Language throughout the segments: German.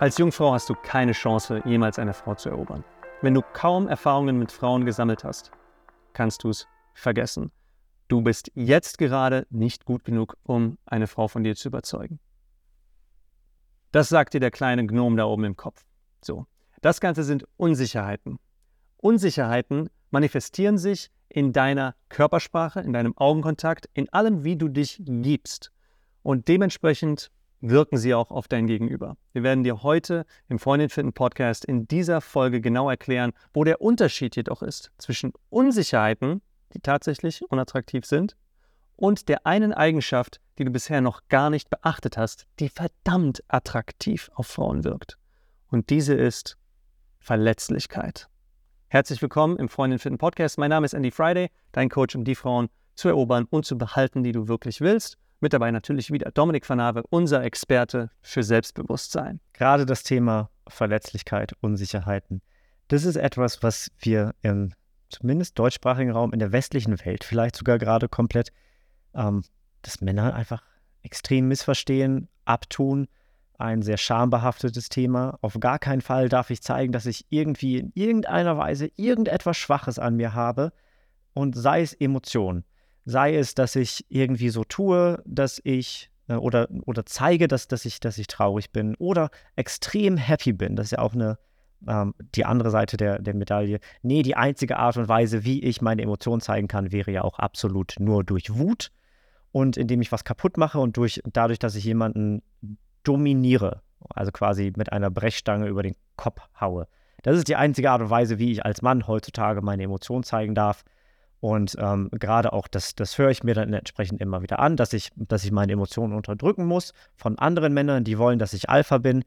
Als Jungfrau hast du keine Chance, jemals eine Frau zu erobern. Wenn du kaum Erfahrungen mit Frauen gesammelt hast, kannst du es vergessen. Du bist jetzt gerade nicht gut genug, um eine Frau von dir zu überzeugen. Das sagt dir der kleine Gnom da oben im Kopf. So. Das Ganze sind Unsicherheiten. Unsicherheiten manifestieren sich in deiner Körpersprache, in deinem Augenkontakt, in allem, wie du dich gibst. Und dementsprechend wirken sie auch auf dein Gegenüber. Wir werden dir heute im Freundin finden Podcast in dieser Folge genau erklären, wo der Unterschied jedoch ist zwischen Unsicherheiten, die tatsächlich unattraktiv sind, und der einen Eigenschaft, die du bisher noch gar nicht beachtet hast, die verdammt attraktiv auf Frauen wirkt. Und diese ist Verletzlichkeit. Herzlich willkommen im Freundin finden Podcast. Mein Name ist Andy Friday, dein Coach, um die Frauen zu erobern und zu behalten, die du wirklich willst. Mit dabei natürlich wieder Dominik van Have, unser Experte für Selbstbewusstsein. Gerade das Thema Verletzlichkeit, Unsicherheiten, das ist etwas, was wir im zumindest deutschsprachigen Raum in der westlichen Welt, vielleicht sogar gerade komplett, ähm, dass Männer einfach extrem missverstehen, abtun. Ein sehr schambehaftetes Thema. Auf gar keinen Fall darf ich zeigen, dass ich irgendwie in irgendeiner Weise irgendetwas Schwaches an mir habe und sei es Emotionen. Sei es, dass ich irgendwie so tue, dass ich äh, oder, oder zeige, dass, dass, ich, dass ich traurig bin oder extrem happy bin. Das ist ja auch eine, ähm, die andere Seite der, der Medaille. Nee, die einzige Art und Weise, wie ich meine Emotionen zeigen kann, wäre ja auch absolut nur durch Wut und indem ich was kaputt mache und durch, dadurch, dass ich jemanden dominiere, also quasi mit einer Brechstange über den Kopf haue. Das ist die einzige Art und Weise, wie ich als Mann heutzutage meine Emotionen zeigen darf. Und ähm, gerade auch, das, das höre ich mir dann entsprechend immer wieder an, dass ich, dass ich meine Emotionen unterdrücken muss von anderen Männern, die wollen, dass ich Alpha bin.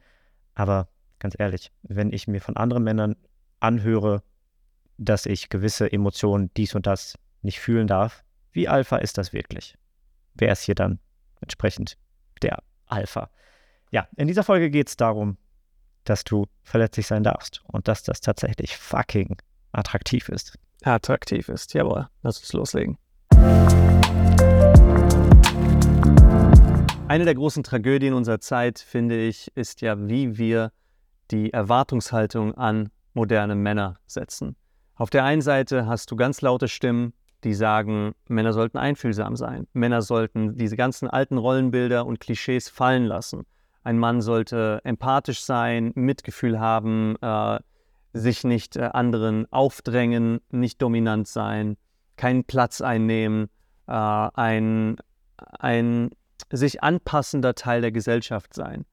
Aber ganz ehrlich, wenn ich mir von anderen Männern anhöre, dass ich gewisse Emotionen, dies und das nicht fühlen darf, wie Alpha ist das wirklich? Wer ist hier dann entsprechend der Alpha? Ja, in dieser Folge geht es darum, dass du verletzlich sein darfst und dass das tatsächlich fucking attraktiv ist attraktiv ist. Jawohl, lass uns loslegen. Eine der großen Tragödien unserer Zeit, finde ich, ist ja, wie wir die Erwartungshaltung an moderne Männer setzen. Auf der einen Seite hast du ganz laute Stimmen, die sagen, Männer sollten einfühlsam sein. Männer sollten diese ganzen alten Rollenbilder und Klischees fallen lassen. Ein Mann sollte empathisch sein, Mitgefühl haben, äh, sich nicht äh, anderen aufdrängen, nicht dominant sein, keinen Platz einnehmen, äh, ein, ein sich anpassender Teil der Gesellschaft sein.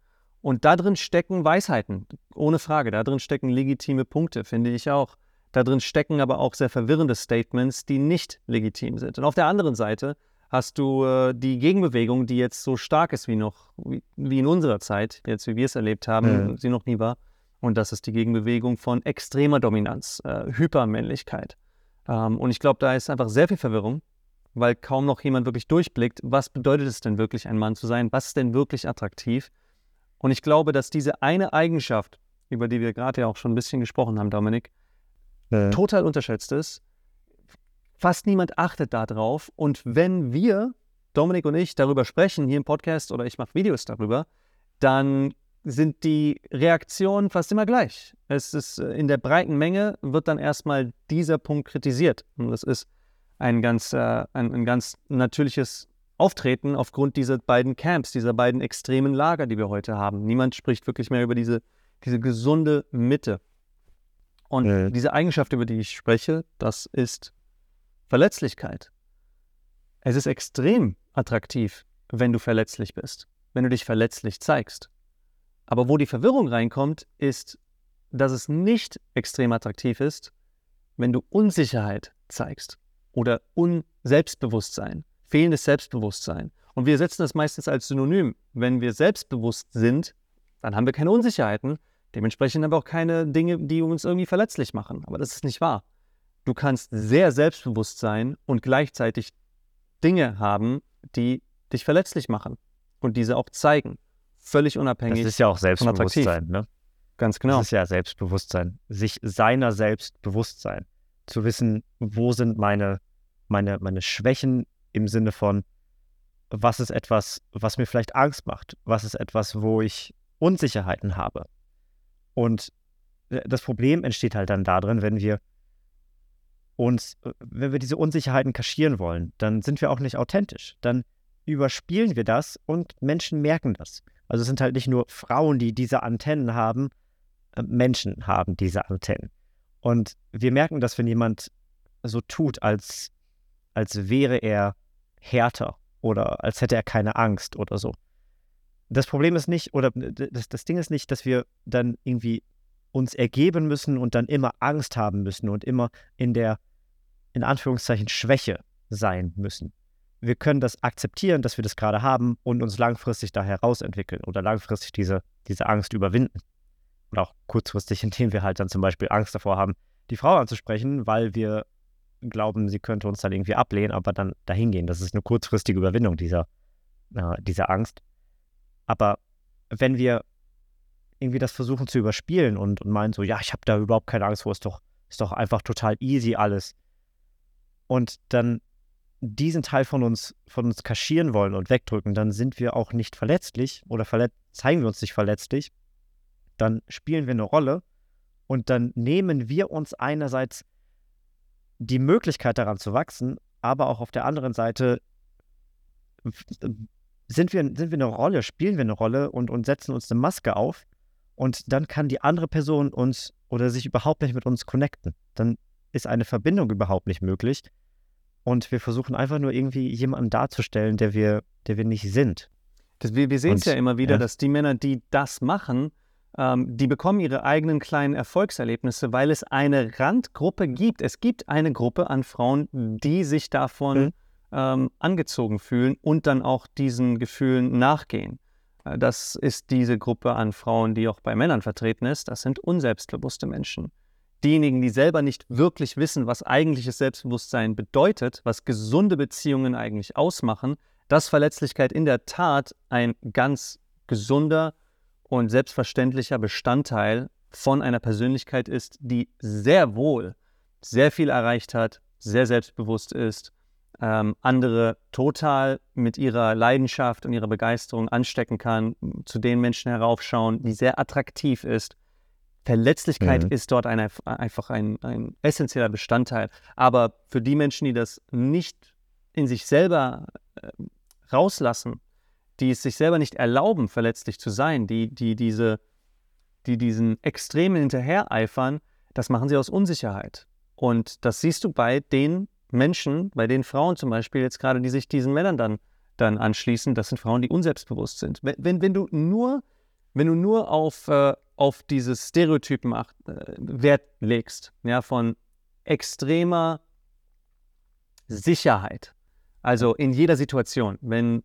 Und da drin stecken Weisheiten, ohne Frage. Da drin stecken legitime Punkte, finde ich auch. Da drin stecken aber auch sehr verwirrende Statements, die nicht legitim sind. Und auf der anderen Seite hast du äh, die Gegenbewegung, die jetzt so stark ist wie noch, wie, wie in unserer Zeit, jetzt wie wir es erlebt haben, ja. sie noch nie war. Und das ist die Gegenbewegung von extremer Dominanz, äh, Hypermännlichkeit. Ähm, und ich glaube, da ist einfach sehr viel Verwirrung, weil kaum noch jemand wirklich durchblickt, was bedeutet es denn wirklich, ein Mann zu sein? Was ist denn wirklich attraktiv? Und ich glaube, dass diese eine Eigenschaft, über die wir gerade ja auch schon ein bisschen gesprochen haben, Dominik, ja. total unterschätzt ist. Fast niemand achtet darauf. Und wenn wir, Dominik und ich, darüber sprechen, hier im Podcast oder ich mache Videos darüber, dann sind die Reaktionen fast immer gleich. Es ist äh, in der breiten Menge wird dann erstmal dieser Punkt kritisiert. Und das ist ein ganz, äh, ein, ein, ganz natürliches Auftreten aufgrund dieser beiden Camps, dieser beiden extremen Lager, die wir heute haben. Niemand spricht wirklich mehr über diese, diese gesunde Mitte. Und äh. diese Eigenschaft, über die ich spreche, das ist Verletzlichkeit. Es ist extrem attraktiv, wenn du verletzlich bist, wenn du dich verletzlich zeigst. Aber wo die Verwirrung reinkommt, ist, dass es nicht extrem attraktiv ist, wenn du Unsicherheit zeigst oder Unselbstbewusstsein, fehlendes Selbstbewusstsein. Und wir setzen das meistens als Synonym. Wenn wir selbstbewusst sind, dann haben wir keine Unsicherheiten, dementsprechend aber auch keine Dinge, die uns irgendwie verletzlich machen. Aber das ist nicht wahr. Du kannst sehr selbstbewusst sein und gleichzeitig Dinge haben, die dich verletzlich machen und diese auch zeigen völlig unabhängig. Das ist ja auch Selbstbewusstsein, ne? Ganz genau. Das ist ja Selbstbewusstsein. Sich seiner selbst bewusst sein. Zu wissen, wo sind meine, meine, meine Schwächen im Sinne von, was ist etwas, was mir vielleicht Angst macht? Was ist etwas, wo ich Unsicherheiten habe? Und äh, das Problem entsteht halt dann darin, wenn wir uns, äh, wenn wir diese Unsicherheiten kaschieren wollen, dann sind wir auch nicht authentisch. Dann überspielen wir das und Menschen merken das. Also es sind halt nicht nur Frauen, die diese Antennen haben, äh, Menschen haben diese Antennen. Und wir merken das, wenn jemand so tut, als, als wäre er härter oder als hätte er keine Angst oder so. Das Problem ist nicht, oder das, das Ding ist nicht, dass wir dann irgendwie uns ergeben müssen und dann immer Angst haben müssen und immer in der, in Anführungszeichen, Schwäche sein müssen. Wir können das akzeptieren, dass wir das gerade haben und uns langfristig da herausentwickeln oder langfristig diese, diese Angst überwinden. Und auch kurzfristig, indem wir halt dann zum Beispiel Angst davor haben, die Frau anzusprechen, weil wir glauben, sie könnte uns dann irgendwie ablehnen, aber dann dahin gehen. Das ist eine kurzfristige Überwindung dieser, äh, dieser Angst. Aber wenn wir irgendwie das versuchen zu überspielen und, und meinen so, ja, ich habe da überhaupt keine Angst vor, ist doch, ist doch einfach total easy alles. Und dann diesen Teil von uns, von uns kaschieren wollen und wegdrücken, dann sind wir auch nicht verletzlich oder verlet zeigen wir uns nicht verletzlich. Dann spielen wir eine Rolle und dann nehmen wir uns einerseits die Möglichkeit daran zu wachsen, aber auch auf der anderen Seite sind wir, sind wir eine Rolle, spielen wir eine Rolle und, und setzen uns eine Maske auf und dann kann die andere Person uns oder sich überhaupt nicht mit uns connecten. Dann ist eine Verbindung überhaupt nicht möglich und wir versuchen einfach nur irgendwie jemanden darzustellen, der wir, der wir nicht sind. Das, wir wir sehen es ja immer wieder, ja. dass die Männer, die das machen, ähm, die bekommen ihre eigenen kleinen Erfolgserlebnisse, weil es eine Randgruppe gibt. Es gibt eine Gruppe an Frauen, die sich davon mhm. ähm, angezogen fühlen und dann auch diesen Gefühlen nachgehen. Äh, das ist diese Gruppe an Frauen, die auch bei Männern vertreten ist. Das sind unselbstbewusste Menschen. Diejenigen, die selber nicht wirklich wissen, was eigentliches Selbstbewusstsein bedeutet, was gesunde Beziehungen eigentlich ausmachen, dass Verletzlichkeit in der Tat ein ganz gesunder und selbstverständlicher Bestandteil von einer Persönlichkeit ist, die sehr wohl sehr viel erreicht hat, sehr selbstbewusst ist, ähm, andere total mit ihrer Leidenschaft und ihrer Begeisterung anstecken kann, zu den Menschen heraufschauen, die sehr attraktiv ist. Verletzlichkeit mhm. ist dort ein, einfach ein, ein essentieller Bestandteil. Aber für die Menschen, die das nicht in sich selber äh, rauslassen, die es sich selber nicht erlauben, verletzlich zu sein, die, die, diese, die diesen Extremen hinterhereifern, das machen sie aus Unsicherheit. Und das siehst du bei den Menschen, bei den Frauen zum Beispiel jetzt gerade, die sich diesen Männern dann, dann anschließen, das sind Frauen, die unselbstbewusst sind. Wenn, wenn, wenn du nur, wenn du nur auf, äh, auf dieses Stereotypen acht, äh, Wert legst, ja, von extremer Sicherheit, also in jeder Situation, wenn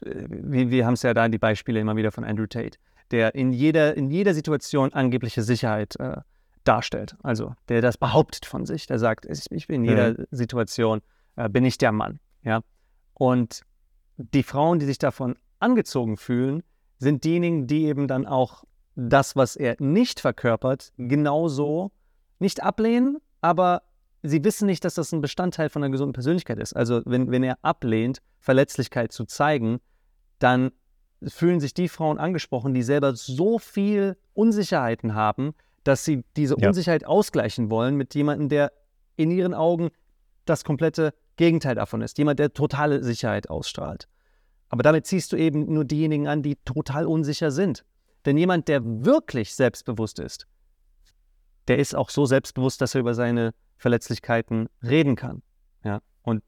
wir, wir haben es ja da die Beispiele immer wieder von Andrew Tate, der in jeder, in jeder Situation angebliche Sicherheit äh, darstellt. Also der das behauptet von sich, der sagt, ich, ich bin in jeder mhm. Situation, äh, bin ich der Mann. Ja? Und die Frauen, die sich davon angezogen fühlen, sind diejenigen, die eben dann auch das, was er nicht verkörpert, genauso nicht ablehnen, aber sie wissen nicht, dass das ein Bestandteil von einer gesunden Persönlichkeit ist. Also wenn, wenn er ablehnt, Verletzlichkeit zu zeigen, dann fühlen sich die Frauen angesprochen, die selber so viel Unsicherheiten haben, dass sie diese ja. Unsicherheit ausgleichen wollen mit jemandem, der in ihren Augen das komplette Gegenteil davon ist. Jemand, der totale Sicherheit ausstrahlt. Aber damit ziehst du eben nur diejenigen an, die total unsicher sind. Denn jemand, der wirklich selbstbewusst ist, der ist auch so selbstbewusst, dass er über seine Verletzlichkeiten reden kann. Ja? Und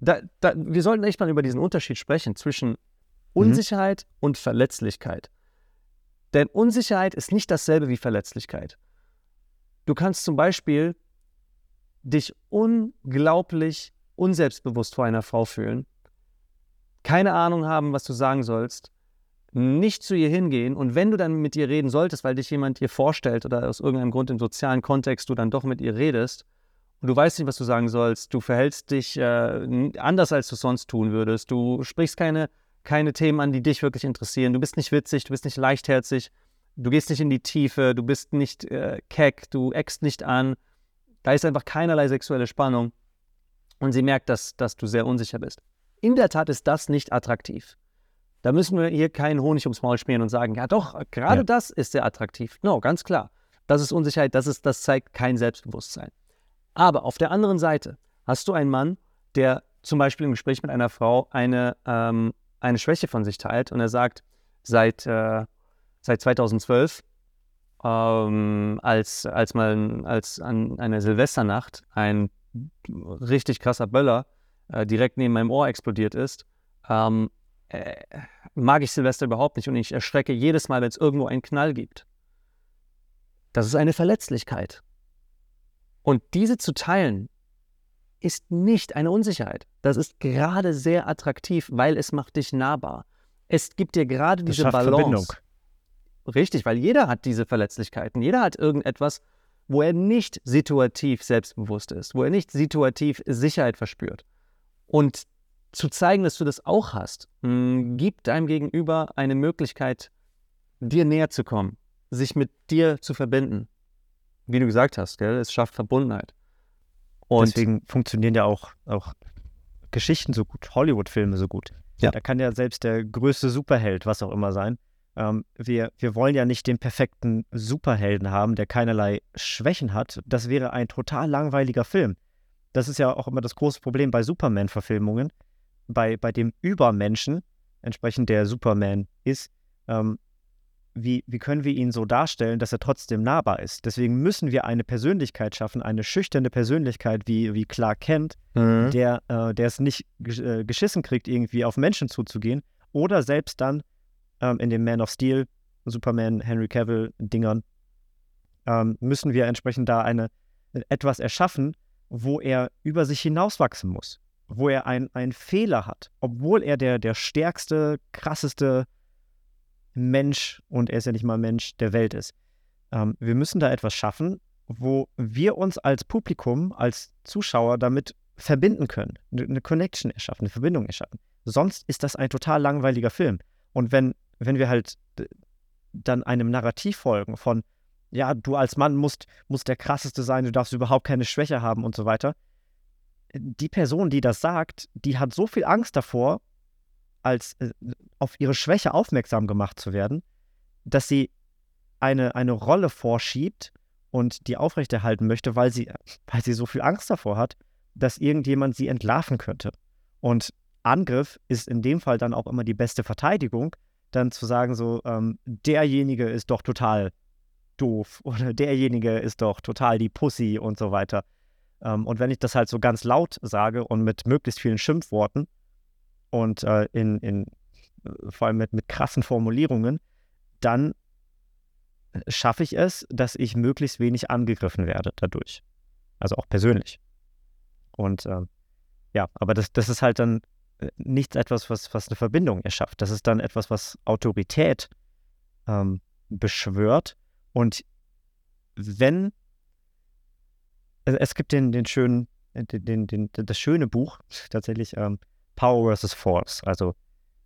da, da, wir sollten echt mal über diesen Unterschied sprechen zwischen mhm. Unsicherheit mhm. und Verletzlichkeit. Denn Unsicherheit ist nicht dasselbe wie Verletzlichkeit. Du kannst zum Beispiel dich unglaublich unselbstbewusst vor einer Frau fühlen, keine Ahnung haben, was du sagen sollst, nicht zu ihr hingehen und wenn du dann mit ihr reden solltest, weil dich jemand dir vorstellt oder aus irgendeinem Grund im sozialen Kontext du dann doch mit ihr redest, und du weißt nicht, was du sagen sollst, du verhältst dich äh, anders, als du sonst tun würdest, du sprichst keine, keine Themen an, die dich wirklich interessieren, du bist nicht witzig, du bist nicht leichtherzig, du gehst nicht in die Tiefe, du bist nicht äh, keck, du eckst nicht an, da ist einfach keinerlei sexuelle Spannung und sie merkt, dass, dass du sehr unsicher bist. In der Tat ist das nicht attraktiv. Da müssen wir hier keinen Honig ums Maul schmieren und sagen, ja doch, gerade Ja. das ist sehr attraktiv. No, ganz klar. Das ist Unsicherheit, das, ist, das zeigt kein Selbstbewusstsein. Aber auf der anderen Seite hast du einen Mann, der zum Beispiel im Gespräch mit einer Frau eine, ähm, eine Schwäche von sich teilt und er sagt, seit, äh, seit 2012, ähm, als, als, mal, als an einer Silvesternacht ein richtig krasser Böller äh, direkt neben meinem Ohr explodiert ist, ähm, äh, mag ich Silvester überhaupt nicht und ich erschrecke jedes Mal, wenn es irgendwo einen Knall gibt. Das ist eine Verletzlichkeit. Und diese zu teilen, ist nicht eine Unsicherheit. Das ist gerade sehr attraktiv, weil es macht dich nahbar. Es gibt dir gerade Das diese Balance. Verbindung. Richtig, weil jeder hat diese Verletzlichkeiten. Jeder hat irgendetwas, wo er nicht situativ selbstbewusst ist, wo er nicht situativ Sicherheit verspürt. Und zu zeigen, dass du das auch hast, mh, gibt deinem Gegenüber eine Möglichkeit, dir näher zu kommen, sich mit dir zu verbinden. Wie du gesagt hast, gell? es schafft Verbundenheit. Und Deswegen funktionieren ja auch, auch Geschichten so gut, Hollywood-Filme so gut. Ja. Da kann ja selbst der größte Superheld, was auch immer sein. Ähm, wir, wir wollen ja nicht den perfekten Superhelden haben, der keinerlei Schwächen hat. Das wäre ein total langweiliger Film. Das ist ja auch immer das große Problem bei Superman-Verfilmungen. Bei, bei dem Übermenschen, entsprechend der Superman ist, ähm, wie, wie können wir ihn so darstellen, dass er trotzdem nahbar ist? Deswegen müssen wir eine Persönlichkeit schaffen, eine schüchterne Persönlichkeit wie, wie Clark Kent, Mhm. der, äh, der es nicht äh, geschissen kriegt, irgendwie auf Menschen zuzugehen. Oder selbst dann ähm, in dem Man of Steel, Superman, Henry Cavill-Dingern, ähm, müssen wir entsprechend da eine, etwas erschaffen, wo er über sich hinauswachsen muss. Wo er ein- einen Fehler hat, obwohl er der, der stärkste, krasseste Mensch, und er ist ja nicht mal Mensch, der Welt ist. Ähm, wir müssen da etwas schaffen, wo wir uns als Publikum, als Zuschauer damit verbinden können, eine eine Connection erschaffen, eine Verbindung erschaffen. Sonst ist das ein total langweiliger Film. Und wenn, wenn wir halt dann einem Narrativ folgen von, ja, du als Mann musst, musst der krasseste sein, du darfst überhaupt keine Schwäche haben und so weiter. Die Person, die das sagt, die hat so viel Angst davor, als äh, auf ihre Schwäche aufmerksam gemacht zu werden, dass sie eine, eine Rolle vorschiebt und die aufrechterhalten möchte, weil sie, weil sie so viel Angst davor hat, dass irgendjemand sie entlarven könnte. Und Angriff ist in dem Fall dann auch immer die beste Verteidigung, dann zu sagen, so, ähm, derjenige ist doch total doof oder derjenige ist doch total die Pussy und so weiter. Ähm, und wenn ich das halt so ganz laut sage und mit möglichst vielen Schimpfworten und äh, in, in, äh, vor allem mit, mit krassen Formulierungen, dann schaffe ich es, dass ich möglichst wenig angegriffen werde dadurch. Also auch persönlich. Und ähm, ja, aber das, das ist halt dann äh, nichts etwas, was, was eine Verbindung erschafft. Das ist dann etwas, was Autorität ähm, beschwört. Und wenn also es gibt den, den schönen, äh, den, den, das schöne Buch, tatsächlich ähm, Power vs. Force. Also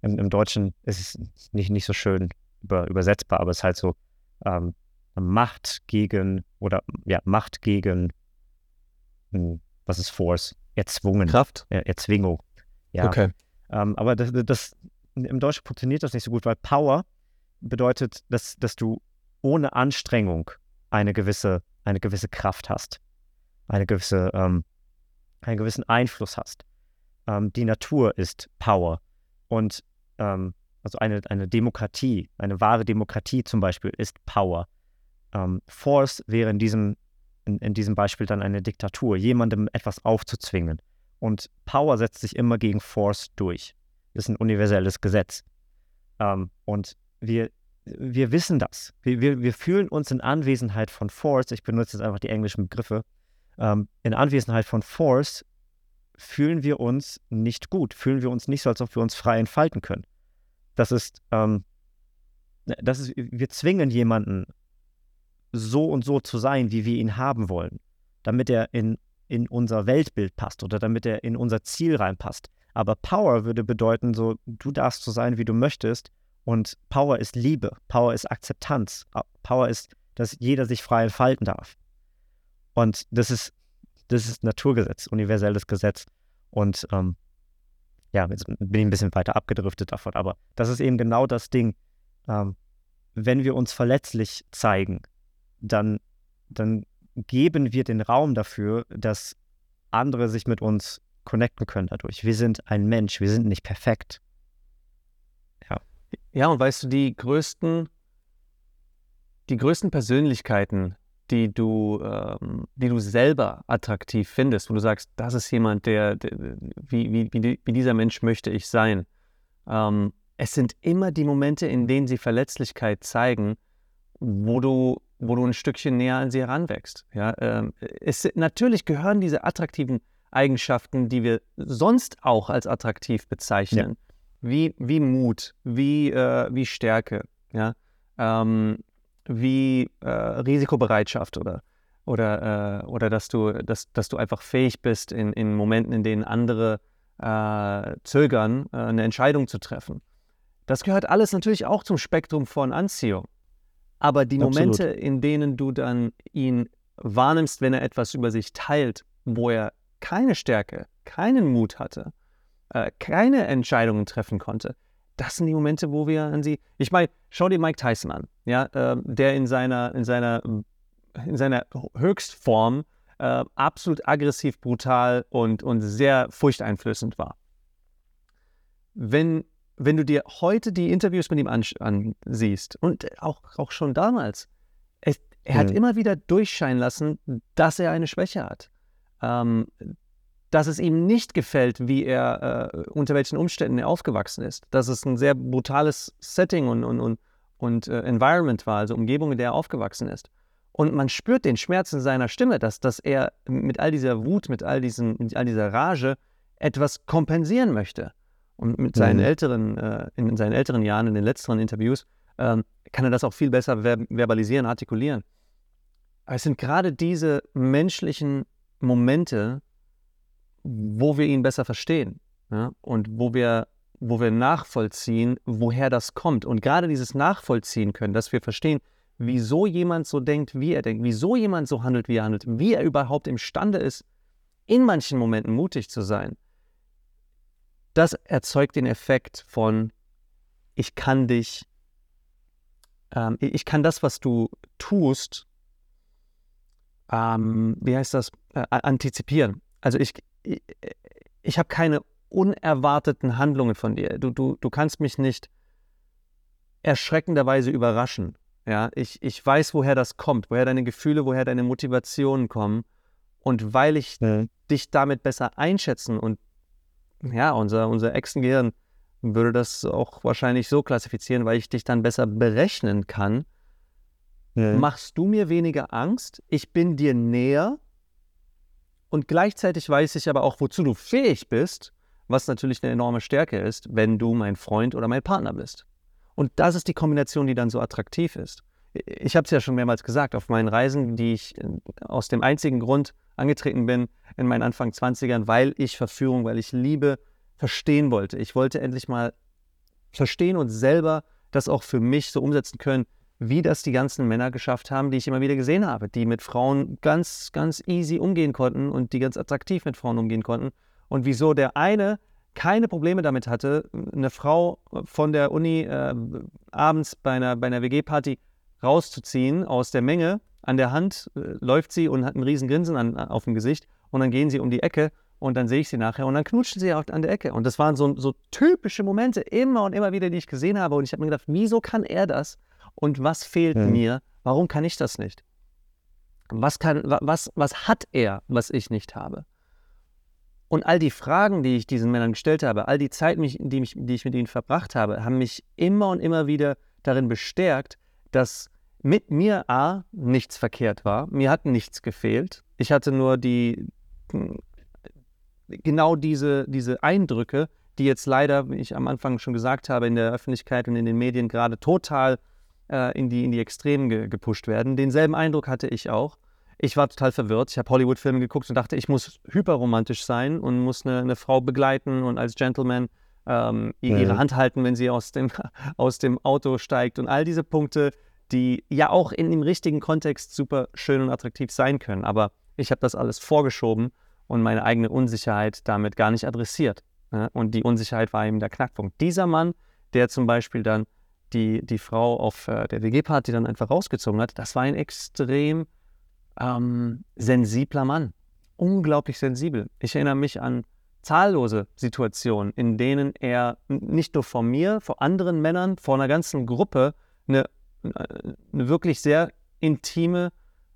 im, im Deutschen ist es nicht, nicht so schön über, übersetzbar, aber es ist halt so ähm, Macht gegen oder ja, Macht gegen hm, was ist Force? Erzwungen. Kraft? Er, Erzwingung. Ja. Okay. Ähm, aber das, das, im Deutschen funktioniert das nicht so gut, weil Power bedeutet, dass, dass du ohne Anstrengung eine gewisse, eine gewisse Kraft hast, eine gewisse, ähm, einen gewissen Einfluss hast. Ähm, die Natur ist Power. Und ähm, also eine, eine Demokratie, eine wahre Demokratie zum Beispiel ist Power. Ähm, Force wäre in diesem, in, in diesem Beispiel dann eine Diktatur, jemandem etwas aufzuzwingen. Und Power setzt sich immer gegen Force durch. Das ist ein universelles Gesetz. Ähm, und wir, wir wissen das. Wir, wir, wir fühlen uns in Anwesenheit von Force, ich benutze jetzt einfach die englischen Begriffe, ähm, in Anwesenheit von Force fühlen wir uns nicht gut, fühlen wir uns nicht so, als ob wir uns frei entfalten können. Das ist, ähm, das ist, wir zwingen jemanden so und so zu sein, wie wir ihn haben wollen, damit er in, in unser Weltbild passt oder damit er in unser Ziel reinpasst. Aber Power würde bedeuten, so, du darfst so sein, wie du möchtest. Und Power ist Liebe, Power ist Akzeptanz, Power ist, dass jeder sich frei entfalten darf. Und das ist, das ist Naturgesetz, universelles Gesetz. Und ähm, ja, jetzt bin ich ein bisschen weiter abgedriftet davon, aber das ist eben genau das Ding. Ähm, wenn wir uns verletzlich zeigen, dann, dann geben wir den Raum dafür, dass andere sich mit uns connecten können dadurch. Wir sind ein Mensch, wir sind nicht perfekt. Ja. Und weißt du, die größten, die größten Persönlichkeiten, die du, ähm, die du selber attraktiv findest, wo du sagst, das ist jemand, der, der wie, wie, wie, wie, dieser Mensch möchte ich sein. Ähm, es sind immer die Momente, in denen sie Verletzlichkeit zeigen, wo du, wo du ein Stückchen näher an sie heranwächst. Ja, ähm, es, natürlich gehören diese attraktiven Eigenschaften, die wir sonst auch als attraktiv bezeichnen, ja. Wie, wie Mut, wie, äh, wie Stärke, ja, ähm, wie äh, Risikobereitschaft oder, oder, äh, oder dass, du, dass, dass du einfach fähig bist, in, in Momenten, in denen andere äh, zögern, äh, eine Entscheidung zu treffen. Das gehört alles natürlich auch zum Spektrum von Anziehung. Aber die Momente, in denen du dann ihn wahrnimmst, wenn er etwas über sich teilt, wo er keine Stärke, keinen Mut hatte, äh, keine Entscheidungen treffen konnte, das sind die Momente, wo wir an sie. Ich meine, schau dir Mike Tyson an, ja, äh, der in seiner, in seiner, in seiner Höchstform äh, absolut aggressiv, brutal und, und sehr furchteinflößend war. Wenn, wenn du dir heute die Interviews mit ihm ansiehst und auch, auch schon damals, es, er hat mhm. immer wieder durchscheinen lassen, dass er eine Schwäche hat. Ähm, dass es ihm nicht gefällt, wie er, äh, unter welchen Umständen er aufgewachsen ist. Dass es ein sehr brutales Setting und, und, und, und äh, Environment war, also Umgebung, in der er aufgewachsen ist. Und man spürt den Schmerz in seiner Stimme, dass, dass er mit all dieser Wut, mit all, diesen, mit all dieser Rage etwas kompensieren möchte. Und mit seinen mhm. älteren, äh, in, seinen älteren Jahren, in den letzteren Interviews, ähm, kann er das auch viel besser ver verbalisieren, artikulieren. Aber es sind gerade diese menschlichen Momente, wo wir ihn besser verstehen ja? und wo wir, wo wir nachvollziehen, woher das kommt. Und gerade dieses Nachvollziehen können, dass wir verstehen, wieso jemand so denkt, wie er denkt, wieso jemand so handelt, wie er handelt, wie er überhaupt imstande ist, in manchen Momenten mutig zu sein, das erzeugt den Effekt von, ich kann dich, ähm, ich kann das, was du tust, ähm, wie heißt das, äh, antizipieren. Also ich, ich, ich habe keine unerwarteten Handlungen von dir. Du, du, du kannst mich nicht erschreckenderweise überraschen. Ja, ich, ich weiß, woher das kommt, woher deine Gefühle, woher deine Motivationen kommen. Und weil ich mhm. dich damit besser einschätzen und ja, unser, unser Echsengehirn würde das auch wahrscheinlich so klassifizieren, weil ich dich dann besser berechnen kann, mhm. machst du mir weniger Angst, ich bin dir näher und gleichzeitig weiß ich aber auch, wozu du fähig bist, was natürlich eine enorme Stärke ist, wenn du mein Freund oder mein Partner bist. Und das ist die Kombination, die dann so attraktiv ist. Ich habe es ja schon mehrmals gesagt, auf meinen Reisen, die ich aus dem einzigen Grund angetreten bin in meinen Anfang 20ern, weil ich Verführung, weil ich Liebe verstehen wollte. Ich wollte endlich mal verstehen und selber das auch für mich so umsetzen können, wie das die ganzen Männer geschafft haben, die ich immer wieder gesehen habe, die mit Frauen ganz, ganz easy umgehen konnten und die ganz attraktiv mit Frauen umgehen konnten. Und wieso der eine keine Probleme damit hatte, eine Frau von der Uni äh, abends bei einer, bei einer WG-Party rauszuziehen aus der Menge. An der Hand äh, läuft sie und hat einen riesen Grinsen an, auf dem Gesicht. Und dann gehen sie um die Ecke und dann sehe ich sie nachher und dann knutschen sie an der Ecke. Und das waren so, so typische Momente, immer und immer wieder, die ich gesehen habe. Und ich habe mir gedacht, wieso kann er das? Und was fehlt ja. mir? Warum kann ich das nicht? Was, kann, was, was hat er, was ich nicht habe? Und all die Fragen, die ich diesen Männern gestellt habe, all die Zeit, die, mich, die ich mit ihnen verbracht habe, haben mich immer und immer wieder darin bestärkt, dass mit mir A nichts verkehrt war. Mir hat nichts gefehlt. Ich hatte nur die genau diese, diese Eindrücke, die jetzt leider, wie ich am Anfang schon gesagt habe, in der Öffentlichkeit und in den Medien gerade total äh, in, die, in die Extremen ge gepusht werden. Denselben Eindruck hatte ich auch. Ich war total verwirrt. Ich habe Hollywood-Filme geguckt und dachte, ich muss hyperromantisch sein und muss eine, eine Frau begleiten und als Gentleman ähm, ihre mhm. Hand halten, wenn sie aus dem, aus dem Auto steigt. Und all diese Punkte, die ja auch in dem richtigen Kontext super schön und attraktiv sein können. Aber ich habe das alles vorgeschoben und meine eigene Unsicherheit damit gar nicht adressiert. Ja? Und die Unsicherheit war eben der Knackpunkt. Dieser Mann, der zum Beispiel dann die, die Frau auf äh, der WG-Party dann einfach rausgezogen hat, das war ein extrem ähm, sensibler Mann. Unglaublich sensibel. Ich erinnere mich an zahllose Situationen, in denen er nicht nur vor mir, vor anderen Männern, vor einer ganzen Gruppe eine, eine wirklich sehr intime,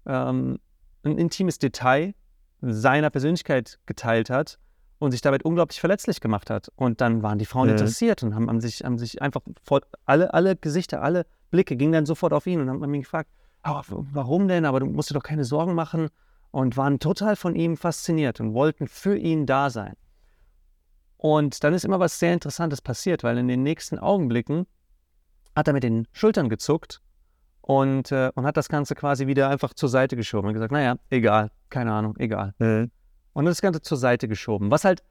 ähm, ein intimes Detail seiner Persönlichkeit geteilt hat und sich damit unglaublich verletzlich gemacht hat. Und dann waren die Frauen mhm. interessiert und haben, haben, sich, haben sich einfach vor, alle, alle Gesichter, alle Blicke gingen dann sofort auf ihn und haben ihn gefragt, oh, warum denn? Aber du musst dir doch keine Sorgen machen und waren total von ihm fasziniert und wollten für ihn da sein. Und dann ist immer was sehr Interessantes passiert, weil in den nächsten Augenblicken hat er mit den Schultern gezuckt und, äh, und hat das Ganze quasi wieder einfach zur Seite geschoben und gesagt, naja, egal, keine Ahnung, egal. Mhm. Und das Ganze zur Seite geschoben, was halt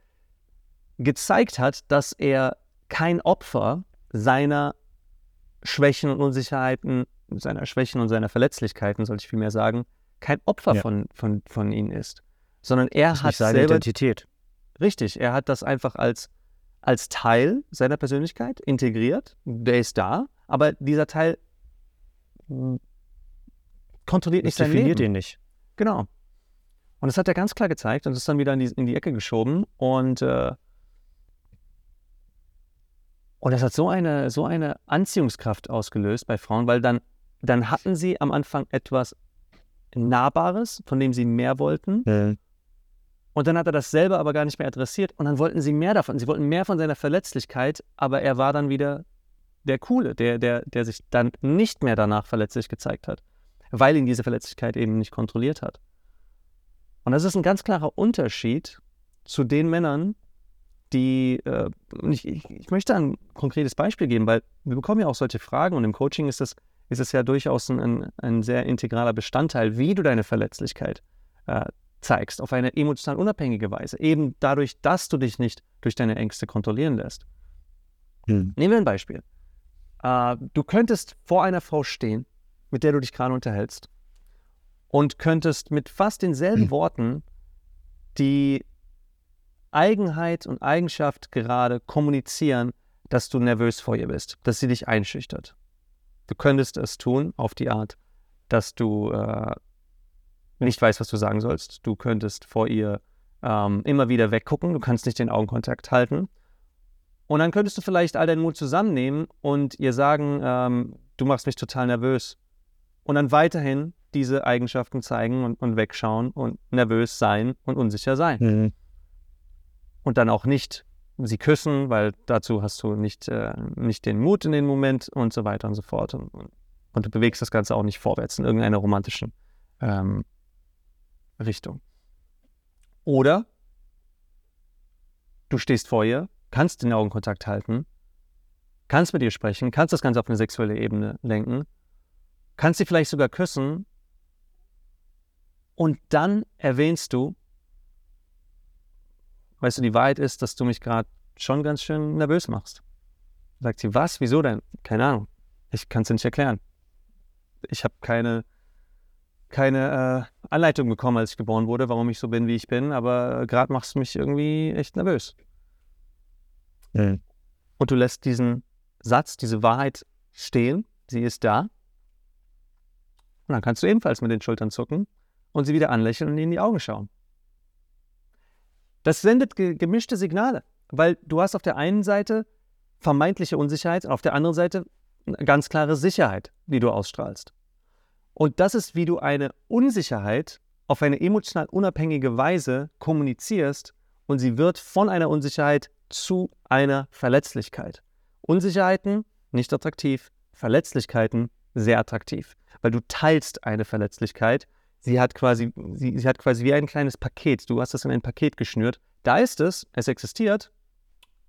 gezeigt hat, dass er kein Opfer seiner Schwächen und Unsicherheiten, seiner Schwächen und seiner Verletzlichkeiten, sollte ich vielmehr sagen, kein Opfer ja. von, von, von ihnen ist, sondern er hat seine selber, Identität. Richtig, er hat das einfach als, als Teil seiner Persönlichkeit integriert. Der ist da, aber dieser Teil kontrolliert nicht sein Leben. ihn nicht. Genau. Und das hat er ganz klar gezeigt und ist dann wieder in die, in die Ecke geschoben. Und, äh, und das hat so eine, so eine Anziehungskraft ausgelöst bei Frauen, weil dann, dann hatten sie am Anfang etwas Nahbares, von dem sie mehr wollten. Mhm. Und dann hat er das selber aber gar nicht mehr adressiert. Und dann wollten sie mehr davon. Sie wollten mehr von seiner Verletzlichkeit, aber er war dann wieder der Coole, der, der, der sich dann nicht mehr danach verletzlich gezeigt hat, weil ihn diese Verletzlichkeit eben nicht kontrolliert hat. Und das ist ein ganz klarer Unterschied zu den Männern, die, äh, ich, ich, möchte ein konkretes Beispiel geben, weil wir bekommen ja auch solche Fragen und im Coaching ist es, ist es ja durchaus ein, ein sehr integraler Bestandteil, wie du deine Verletzlichkeit äh, zeigst, auf eine emotional unabhängige Weise. Eben dadurch, dass du dich nicht durch deine Ängste kontrollieren lässt. Hm. Nehmen wir ein Beispiel. Äh, du könntest vor einer Frau stehen, mit der du dich gerade unterhältst, und könntest mit fast denselben hm. Worten die Eigenheit und Eigenschaft gerade kommunizieren, dass du nervös vor ihr bist, dass sie dich einschüchtert. Du könntest es tun auf die Art, dass du äh, nicht weißt, was du sagen sollst. Du könntest vor ihr ähm, immer wieder weggucken, du kannst nicht den Augenkontakt halten. Und dann könntest du vielleicht all deinen Mut zusammennehmen und ihr sagen, ähm, du machst mich total nervös. Und dann weiterhin diese Eigenschaften zeigen und, und wegschauen und nervös sein und unsicher sein. Mhm. Und dann auch nicht sie küssen, weil dazu hast du nicht, äh, nicht den Mut in den Moment und so weiter und so fort. Und, und du bewegst das Ganze auch nicht vorwärts in irgendeiner romantischen ähm, Richtung. Oder du stehst vor ihr kannst den Augenkontakt halten, kannst mit ihr sprechen, kannst das Ganze auf eine sexuelle Ebene lenken, kannst sie vielleicht sogar küssen und dann erwähnst du, weißt du, die Wahrheit ist, dass du mich gerade schon ganz schön nervös machst. Sagt sie, was? Wieso denn? Keine Ahnung. Ich kann es dir nicht erklären. Ich habe keine, keine äh, Anleitung bekommen, als ich geboren wurde, warum ich so bin, wie ich bin, aber gerade machst du mich irgendwie echt nervös. Mhm. Und du lässt diesen Satz, diese Wahrheit stehen, sie ist da. Und dann kannst du ebenfalls mit den Schultern zucken und sie wieder anlächeln und ihnen in die Augen schauen. Das sendet ge gemischte Signale, weil du hast auf der einen Seite vermeintliche Unsicherheit und auf der anderen Seite eine ganz klare Sicherheit, die du ausstrahlst. Und das ist, wie du eine Unsicherheit auf eine emotional unabhängige Weise kommunizierst und sie wird von einer Unsicherheit zu einer Verletzlichkeit. Unsicherheiten nicht attraktiv, Verletzlichkeiten sehr attraktiv, weil du teilst eine Verletzlichkeit. Sie hat quasi, sie, sie hat quasi wie ein kleines Paket. Du hast es in ein Paket geschnürt. Da ist es, es existiert,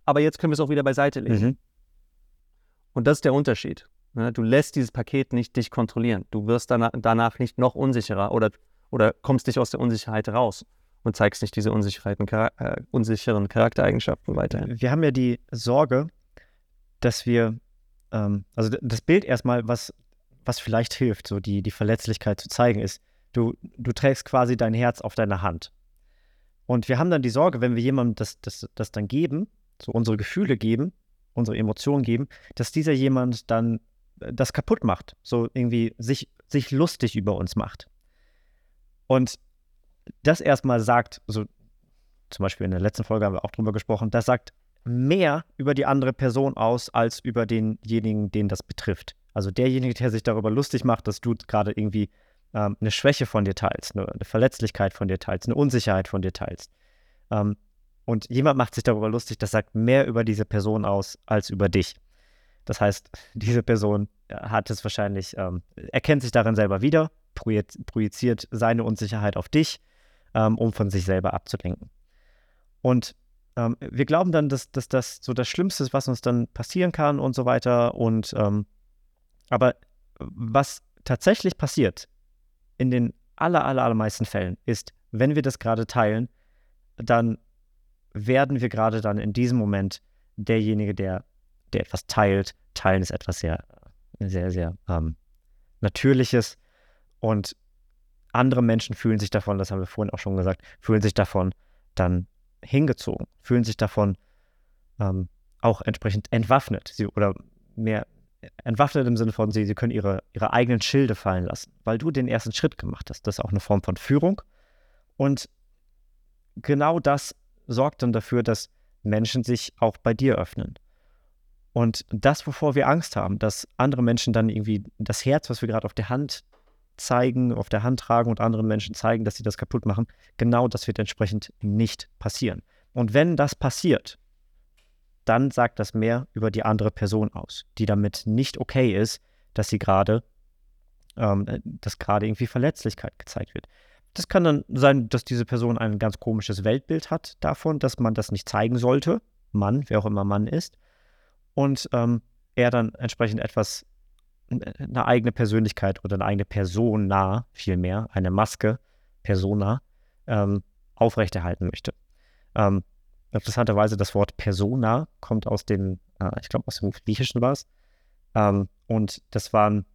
aber jetzt können wir es auch wieder beiseite legen. Mhm. Und das ist der Unterschied. Ne? Du lässt dieses Paket nicht dich kontrollieren. Du wirst danach, danach nicht noch unsicherer oder, oder kommst dich aus der Unsicherheit raus und zeigst nicht diese unsicheren, äh, unsicheren Charaktereigenschaften weiterhin. Wir haben ja die Sorge, dass wir, ähm, also das Bild erstmal, was, was vielleicht hilft, so die, die Verletzlichkeit zu zeigen, ist, du, du trägst quasi dein Herz auf deiner Hand. Und wir haben dann die Sorge, wenn wir jemandem das, das, das dann geben, so unsere Gefühle geben, unsere Emotionen geben, dass dieser jemand dann äh, das kaputt macht, so irgendwie sich, sich lustig über uns macht. Und das erstmal sagt, so zum Beispiel in der letzten Folge haben wir auch drüber gesprochen, das sagt mehr über die andere Person aus, als über denjenigen, den das betrifft. Also derjenige, der sich darüber lustig macht, dass du gerade irgendwie ähm, eine Schwäche von dir teilst, eine, eine, Verletzlichkeit von dir teilst, eine Unsicherheit von dir teilst. Ähm, und jemand macht sich darüber lustig, das sagt mehr über diese Person aus als über dich. Das heißt, diese Person äh, hat es wahrscheinlich, ähm, erkennt sich darin selber wieder, projiziert seine Unsicherheit auf dich, ähm, um von sich selber abzulenken. Und ähm, wir glauben dann, dass, dass, das so das Schlimmste ist, was uns dann passieren kann und so weiter. Und ähm, aber was tatsächlich passiert in den aller, aller, allermeisten Fällen ist, wenn wir das gerade teilen, dann werden wir gerade dann in diesem Moment derjenige, der, der etwas teilt. Teilen ist etwas sehr, sehr, sehr ähm, Natürliches. Und andere Menschen fühlen sich davon, das haben wir vorhin auch schon gesagt, fühlen sich davon dann hingezogen, fühlen sich davon ähm, auch entsprechend entwaffnet sie, oder mehr entwaffnet im Sinne von, sie, sie können ihre, ihre eigenen Schilde fallen lassen, weil du den ersten Schritt gemacht hast. Das ist auch eine Form von Führung. Und genau das sorgt dann dafür, dass Menschen sich auch bei dir öffnen. Und das, wovor wir Angst haben, dass andere Menschen dann irgendwie das Herz, was wir gerade auf der Hand zeigen, auf der Hand tragen und anderen Menschen zeigen, dass sie das kaputt machen, genau das wird entsprechend nicht passieren. Und wenn das passiert, dann sagt das mehr über die andere Person aus, die damit nicht okay ist, dass sie gerade, ähm, dass gerade irgendwie Verletzlichkeit gezeigt wird. Das kann dann sein, dass diese Person ein ganz komisches Weltbild hat davon, dass man das nicht zeigen sollte. Mann, wer auch immer Mann ist. Und ähm, er dann entsprechend etwas eine eigene Persönlichkeit oder eine eigene Persona, vielmehr, eine Maske, Persona, ähm, aufrechterhalten möchte. Ähm, interessanterweise, das Wort Persona kommt aus dem, äh, ich glaube, aus dem Griechischen war es. Ähm, und das waren,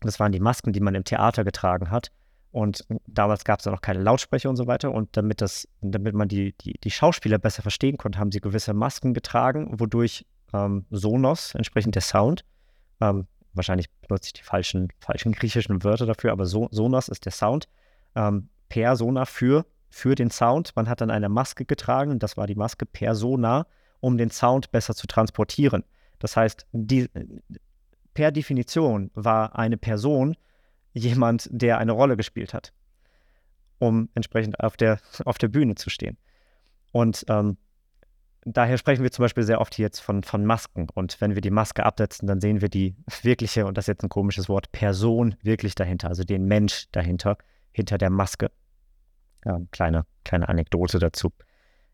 das waren die Masken, die man im Theater getragen hat. Und damals gab es ja noch keine Lautsprecher und so weiter. Und damit, das, damit man die, die, die Schauspieler besser verstehen konnte, haben sie gewisse Masken getragen, wodurch ähm, Sonos, entsprechend der Sound, ähm, wahrscheinlich benutze ich die falschen, falschen griechischen Wörter dafür, aber so, Sonos ist der Sound. Ähm, Persona für, für den Sound. Man hat dann eine Maske getragen, das war die Maske Persona, um den Sound besser zu transportieren. Das heißt, die, per Definition war eine Person jemand, der eine Rolle gespielt hat, um entsprechend auf der, auf der Bühne zu stehen. Und ähm, daher sprechen wir zum Beispiel sehr oft jetzt von, von Masken. Und wenn wir die Maske absetzen, dann sehen wir die wirkliche, und das ist jetzt ein komisches Wort, Person wirklich dahinter, also den Mensch dahinter, hinter der Maske. Ja, kleine, kleine Anekdote dazu.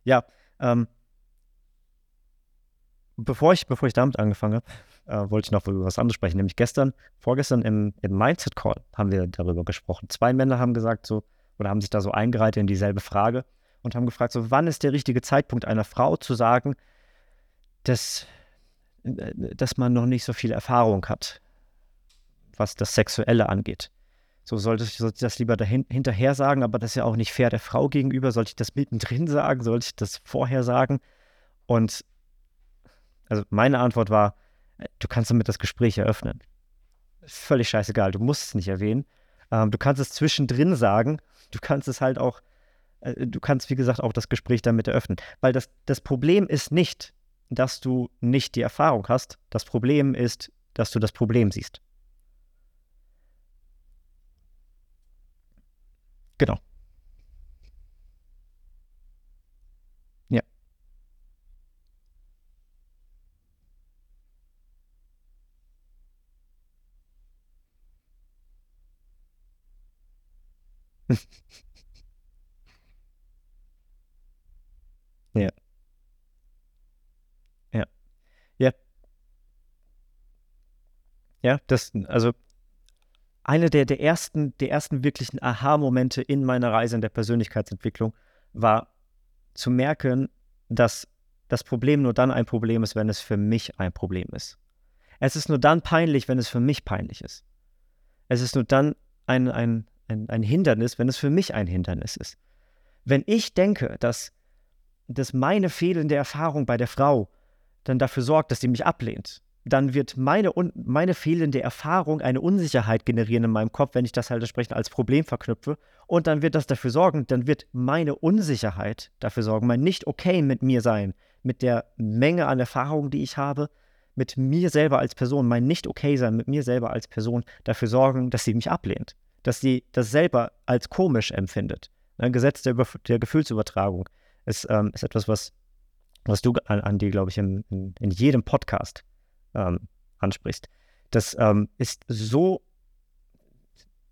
Ja, ähm, bevor ich, bevor ich damit angefangen habe, äh, wollte ich noch über was anderes sprechen. Nämlich gestern, vorgestern im, im Mindset Call haben wir darüber gesprochen. Zwei Männer haben gesagt so, oder haben sich da so eingereiht in dieselbe Frage und haben gefragt, so wann ist der richtige Zeitpunkt einer Frau zu sagen, dass, äh, dass man noch nicht so viel Erfahrung hat, was das Sexuelle angeht. So sollte ich, sollte ich das lieber dahin, hinterher sagen, aber das ist ja auch nicht fair der Frau gegenüber. Sollte ich das mittendrin sagen? Sollte ich das vorher sagen? Und also meine Antwort war, äh, du kannst damit das Gespräch eröffnen. Völlig scheißegal, du musst es nicht erwähnen. Ähm, du kannst es zwischendrin sagen. Du kannst es halt auch äh, du kannst, wie gesagt, auch das Gespräch damit eröffnen. Weil das, das Problem ist nicht, dass du nicht die Erfahrung hast. Das Problem ist, dass du das Problem siehst. Genau. Ja. Ja. Ja. Ja. Ja, das, also eine der, der, ersten, der ersten wirklichen Aha-Momente in meiner Reise in der Persönlichkeitsentwicklung war zu merken, dass das Problem nur dann ein Problem ist, wenn es für mich ein Problem ist. Es ist nur dann peinlich, wenn es für mich peinlich ist. Es ist nur dann ein, ein, ein, ein Hindernis, wenn es für mich ein Hindernis ist. Wenn ich denke, dass dass meine fehlende Erfahrung bei der Frau dann dafür sorgt, dass sie mich ablehnt, dann wird meine, meine fehlende Erfahrung eine Unsicherheit generieren in meinem Kopf, wenn ich das halt entsprechend als Problem verknüpfe. Und dann wird das dafür sorgen, dann wird meine Unsicherheit dafür sorgen, mein nicht okay mit mir sein, mit der Menge an Erfahrungen, die ich habe, mit mir selber als Person, mein nicht okay sein mit mir selber als Person dafür sorgen, dass sie mich ablehnt, dass sie das selber als komisch empfindet. Ein Gesetz der, der Gefühlsübertragung ist, ähm, ist etwas, was, was du an, an die, glaube ich, in, in jedem Podcast ähm, ansprichst. Das ähm, ist so,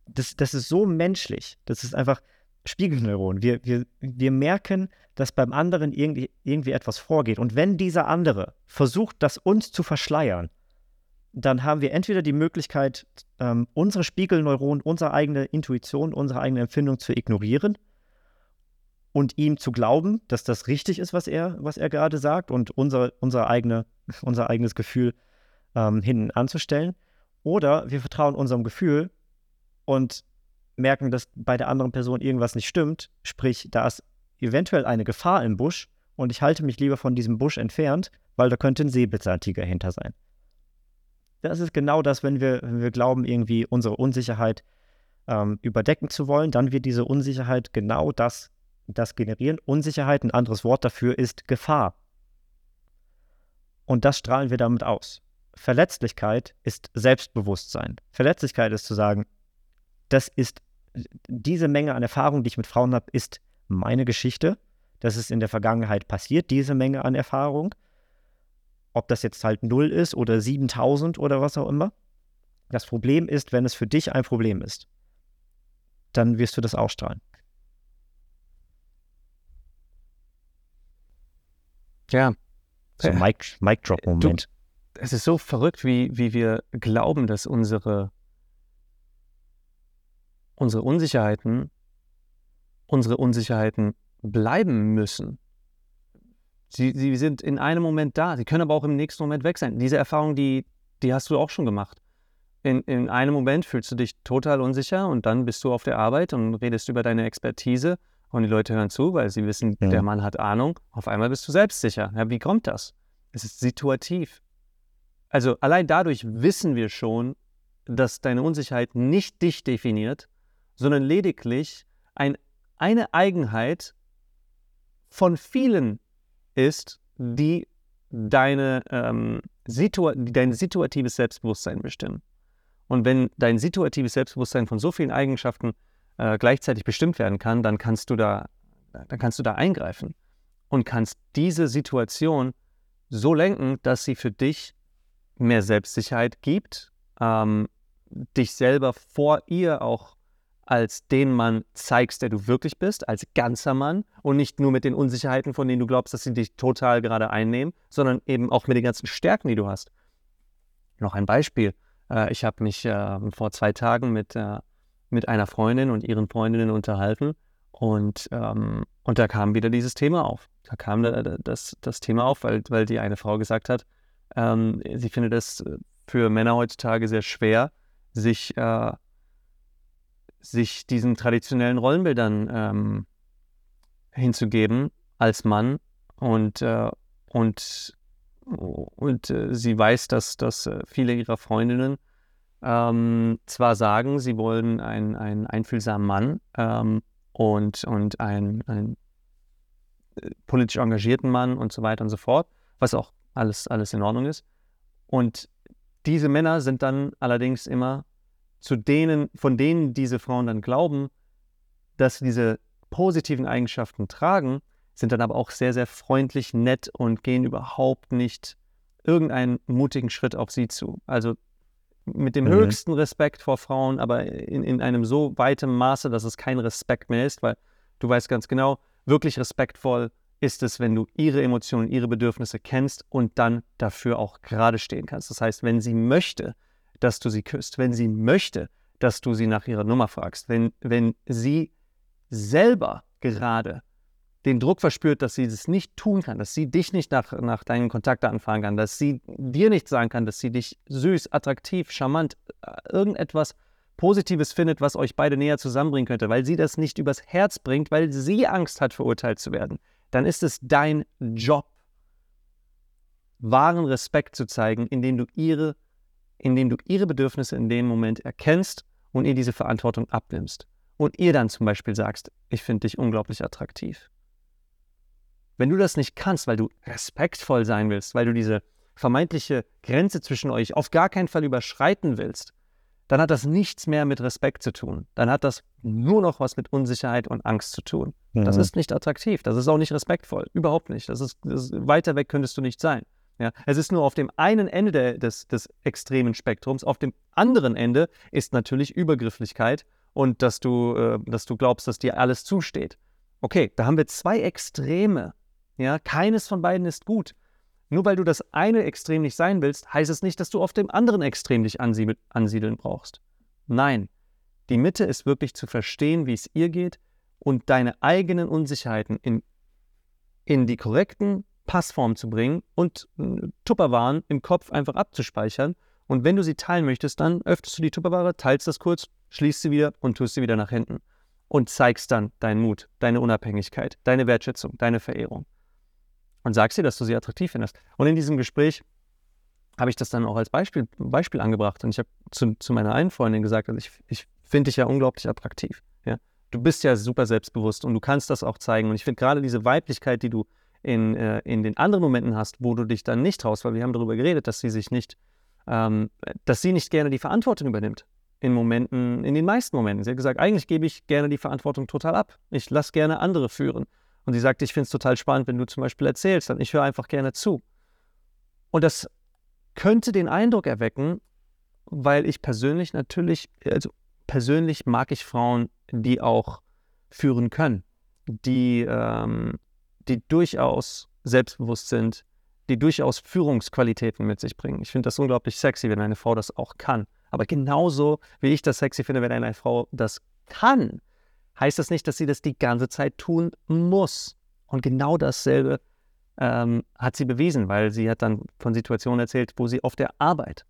das, das ist so menschlich. Das ist einfach Spiegelneuron. Wir, wir, wir merken, dass beim anderen irgendwie, irgendwie etwas vorgeht. Und wenn dieser andere versucht, das uns zu verschleiern, dann haben wir entweder die Möglichkeit, ähm, unsere Spiegelneuronen, unsere eigene Intuition, unsere eigene Empfindung zu ignorieren und ihm zu glauben, dass das richtig ist, was er, was er gerade sagt und unser, unser, eigene, unser eigenes Gefühl ähm, hinten anzustellen. Oder wir vertrauen unserem Gefühl und merken, dass bei der anderen Person irgendwas nicht stimmt. Sprich, da ist eventuell eine Gefahr im Busch und ich halte mich lieber von diesem Busch entfernt, weil da könnte ein Säbelzahntiger hinter sein. Das ist genau das, wenn wir, wenn wir glauben, irgendwie unsere Unsicherheit ähm, überdecken zu wollen, dann wird diese Unsicherheit genau das, das generieren. Unsicherheit, ein anderes Wort dafür ist Gefahr. Und das strahlen wir damit aus. Verletzlichkeit ist Selbstbewusstsein. Verletzlichkeit ist zu sagen, das ist diese Menge an Erfahrung, die ich mit Frauen habe, ist meine Geschichte. Das ist in der Vergangenheit passiert, diese Menge an Erfahrung. Ob das jetzt halt null ist oder 7000 oder was auch immer. Das Problem ist, wenn es für dich ein Problem ist, dann wirst du das ausstrahlen. Ja. So Mic, Mic Drop Moment es ist so verrückt, wie, wie wir glauben, dass unsere, unsere Unsicherheiten unsere Unsicherheiten bleiben müssen. Sie, sie sind in einem Moment da, sie können aber auch im nächsten Moment weg sein. Diese Erfahrung, die, die hast du auch schon gemacht. In, in einem Moment fühlst du dich total unsicher und dann bist du auf der Arbeit und redest über deine Expertise und die Leute hören zu, weil sie wissen, ja. der Mann hat Ahnung. Auf einmal bist du selbstsicher. Ja, wie kommt das? Es ist situativ. Also allein dadurch wissen wir schon, dass deine Unsicherheit nicht dich definiert, sondern lediglich ein, eine Eigenheit von vielen ist, die deine, ähm, situa dein situatives Selbstbewusstsein bestimmen. Und wenn dein situatives Selbstbewusstsein von so vielen Eigenschaften äh, gleichzeitig bestimmt werden kann, dann kannst du da, dann kannst du da eingreifen und kannst diese Situation so lenken, dass sie für dich mehr Selbstsicherheit gibt, ähm, dich selber vor ihr auch als den Mann zeigst, der du wirklich bist, als ganzer Mann und nicht nur mit den Unsicherheiten, von denen du glaubst, dass sie dich total gerade einnehmen, sondern eben auch mit den ganzen Stärken, die du hast. Noch ein Beispiel. Äh, ich habe mich äh, vor zwei Tagen mit, äh, mit einer Freundin und ihren Freundinnen unterhalten und, ähm, und da kam wieder dieses Thema auf. Da kam das, das Thema auf, weil, weil die eine Frau gesagt hat, ähm, sie findet es äh, für Männer heutzutage sehr schwer, sich, äh, sich diesen traditionellen Rollenbildern ähm, hinzugeben als Mann. Und, äh, und, und äh, sie weiß, dass, dass äh, viele ihrer Freundinnen ähm, zwar sagen, sie wollen einen, einen einfühlsamen Mann ähm, und, und einen, einen äh, politisch engagierten Mann und so weiter und so fort, was auch alles, alles in Ordnung ist. Und diese Männer sind dann allerdings immer zu denen, von denen diese Frauen dann glauben, dass sie diese positiven Eigenschaften tragen, sind dann aber auch sehr, sehr freundlich, nett und gehen überhaupt nicht irgendeinen mutigen Schritt auf sie zu. Also mit dem mhm. höchsten Respekt vor Frauen, aber in, in einem so weitem Maße, dass es kein Respekt mehr ist, weil du weißt ganz genau, wirklich respektvoll ist es, wenn du ihre Emotionen, ihre Bedürfnisse kennst und dann dafür auch gerade stehen kannst. Das heißt, wenn sie möchte, dass du sie küsst, wenn sie möchte, dass du sie nach ihrer Nummer fragst, wenn, wenn sie selber gerade den Druck verspürt, dass sie das nicht tun kann, dass sie dich nicht nach, nach deinen Kontakten fragen kann, dass sie dir nicht sagen kann, dass sie dich süß, attraktiv, charmant, äh, irgendetwas Positives findet, was euch beide näher zusammenbringen könnte, weil sie das nicht übers Herz bringt, weil sie Angst hat, verurteilt zu werden dann ist es dein Job, wahren Respekt zu zeigen, indem du ihre, indem du ihre Bedürfnisse in dem Moment erkennst und ihr diese Verantwortung abnimmst. Und ihr dann zum Beispiel sagst, ich finde dich unglaublich attraktiv. Wenn du das nicht kannst, weil du respektvoll sein willst, weil du diese vermeintliche Grenze zwischen euch auf gar keinen Fall überschreiten willst, dann hat das nichts mehr mit Respekt zu tun. Dann hat das nur noch was mit Unsicherheit und Angst zu tun. Mhm. Das ist nicht attraktiv, das ist auch nicht respektvoll, überhaupt nicht. Das ist, das ist weiter weg könntest du nicht sein. Ja, es ist nur auf dem einen Ende der, des, des extremen Spektrums, auf dem anderen Ende ist natürlich Übergrifflichkeit und dass du, äh, dass du glaubst, dass dir alles zusteht. Okay, da haben wir zwei Extreme. Ja, keines von beiden ist gut. Nur weil du das eine Extrem nicht sein willst, heißt es nicht, dass du auf dem anderen Extrem dich ansiedeln brauchst. Nein, die Mitte ist wirklich zu verstehen, wie es ihr geht und deine eigenen Unsicherheiten in, in die korrekten Passform zu bringen und äh, Tupperwaren im Kopf einfach abzuspeichern. Und wenn du sie teilen möchtest, dann öffnest du die Tupperware, teilst das kurz, schließt sie wieder und tust sie wieder nach hinten. Und zeigst dann deinen Mut, deine Unabhängigkeit, deine Wertschätzung, deine Verehrung und sagst ihr, dass du sie attraktiv findest. Und in diesem Gespräch habe ich das dann auch als Beispiel, Beispiel angebracht. Und ich habe zu, zu meiner einen Freundin gesagt, also ich, ich finde dich ja unglaublich attraktiv. Ja? Du bist ja super selbstbewusst und du kannst das auch zeigen. Und ich finde gerade diese Weiblichkeit, die du in, äh, in den anderen Momenten hast, wo du dich dann nicht traust, weil wir haben darüber geredet, dass sie sich nicht, ähm, dass sie nicht gerne die Verantwortung übernimmt. In Momenten, in den meisten Momenten. Sie hat gesagt, eigentlich gebe ich gerne die Verantwortung total ab. Ich lasse gerne andere führen. Und sie sagt, ich finde es total spannend, wenn du zum Beispiel erzählst, dann ich höre einfach gerne zu. Und das könnte den Eindruck erwecken, weil ich persönlich natürlich, also persönlich mag ich Frauen, die auch führen können, die, ähm, die durchaus selbstbewusst sind, die durchaus Führungsqualitäten mit sich bringen. Ich finde das unglaublich sexy, wenn eine Frau das auch kann. Aber genauso wie ich das sexy finde, wenn eine Frau das kann, heißt das nicht, dass sie das die ganze Zeit tun muss. Und genau dasselbe ähm, hat sie bewiesen, weil sie hat dann von Situationen erzählt, wo sie auf der Arbeit,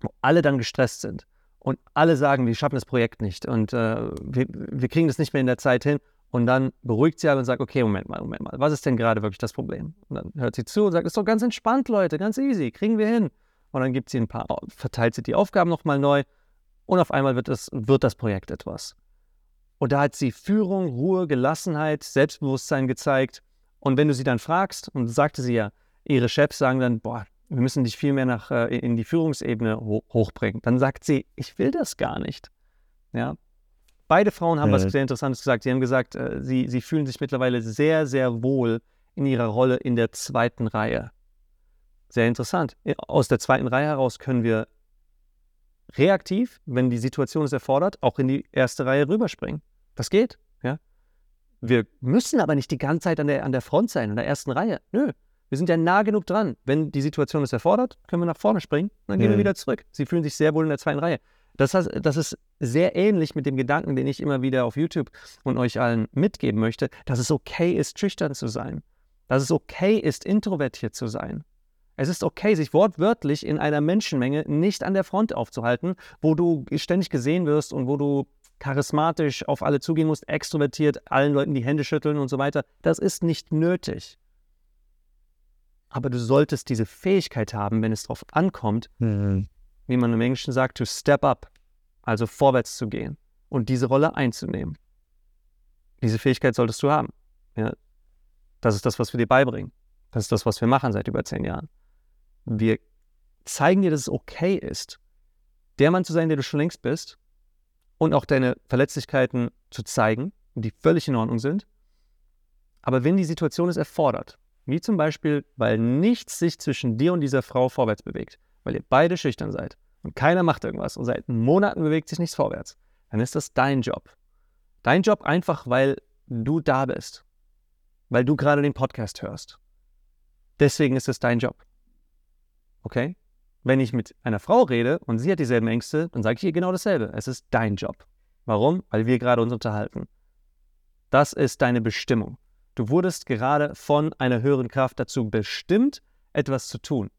wo alle dann gestresst sind und alle sagen, wir schaffen das Projekt nicht und äh, wir, wir kriegen das nicht mehr in der Zeit hin. Und dann beruhigt sie alle und sagt, okay, Moment mal, Moment mal, was ist denn gerade wirklich das Problem? Und dann hört sie zu und sagt, ist doch ganz entspannt, Leute, ganz easy, kriegen wir hin. Und dann gibt sie ein paar, verteilt sie die Aufgaben nochmal neu und auf einmal wird das, wird das Projekt etwas. Und da hat sie Führung, Ruhe, Gelassenheit, Selbstbewusstsein gezeigt. Und wenn du sie dann fragst, und sagte sie ja, ihre Chefs sagen dann, boah, wir müssen dich viel mehr nach, äh, in die Führungsebene ho hochbringen. Dann sagt sie, ich will das gar nicht. Ja. Beide Frauen haben ja. was sehr Interessantes gesagt. Sie haben gesagt, äh, sie, sie fühlen sich mittlerweile sehr, sehr wohl in ihrer Rolle in der zweiten Reihe. Sehr interessant. Aus der zweiten Reihe heraus können wir reaktiv, wenn die Situation es erfordert, auch in die erste Reihe rüberspringen. Das geht, ja. Wir müssen aber nicht die ganze Zeit an der, an der Front sein, in der ersten Reihe. Nö, wir sind ja nah genug dran. Wenn die Situation es erfordert, können wir nach vorne springen, dann gehen mhm. wir wieder zurück. Sie fühlen sich sehr wohl in der zweiten Reihe. Das, heißt, das ist sehr ähnlich mit dem Gedanken, den ich immer wieder auf YouTube und euch allen mitgeben möchte, dass es okay ist, schüchtern zu sein. Dass es okay ist, introvertiert zu sein. Es ist okay, sich wortwörtlich in einer Menschenmenge nicht an der Front aufzuhalten, wo du ständig gesehen wirst und wo du charismatisch auf alle zugehen musst, extrovertiert, allen Leuten die Hände schütteln und so weiter. Das ist nicht nötig. Aber du solltest diese Fähigkeit haben, wenn es darauf ankommt, mhm. wie man im Englischen sagt, to step up, also vorwärts zu gehen und diese Rolle einzunehmen. Diese Fähigkeit solltest du haben. Ja, das ist das, was wir dir beibringen. Das ist das, was wir machen seit über zehn Jahren. Wir zeigen dir, dass es okay ist, der Mann zu sein, der du schon längst bist und auch deine Verletzlichkeiten zu zeigen, die völlig in Ordnung sind. Aber wenn die Situation es erfordert, wie zum Beispiel, weil nichts sich zwischen dir und dieser Frau vorwärts bewegt, weil ihr beide schüchtern seid und keiner macht irgendwas und seit Monaten bewegt sich nichts vorwärts, dann ist das dein Job. Dein Job einfach, weil du da bist, weil du gerade den Podcast hörst. Deswegen ist es dein Job. Okay? Wenn ich mit einer Frau rede und sie hat dieselben Ängste, dann sage ich ihr genau dasselbe. Es ist dein Job. Warum? Weil wir gerade uns unterhalten. Das ist deine Bestimmung. Du wurdest gerade von einer höheren Kraft dazu bestimmt, etwas zu tun.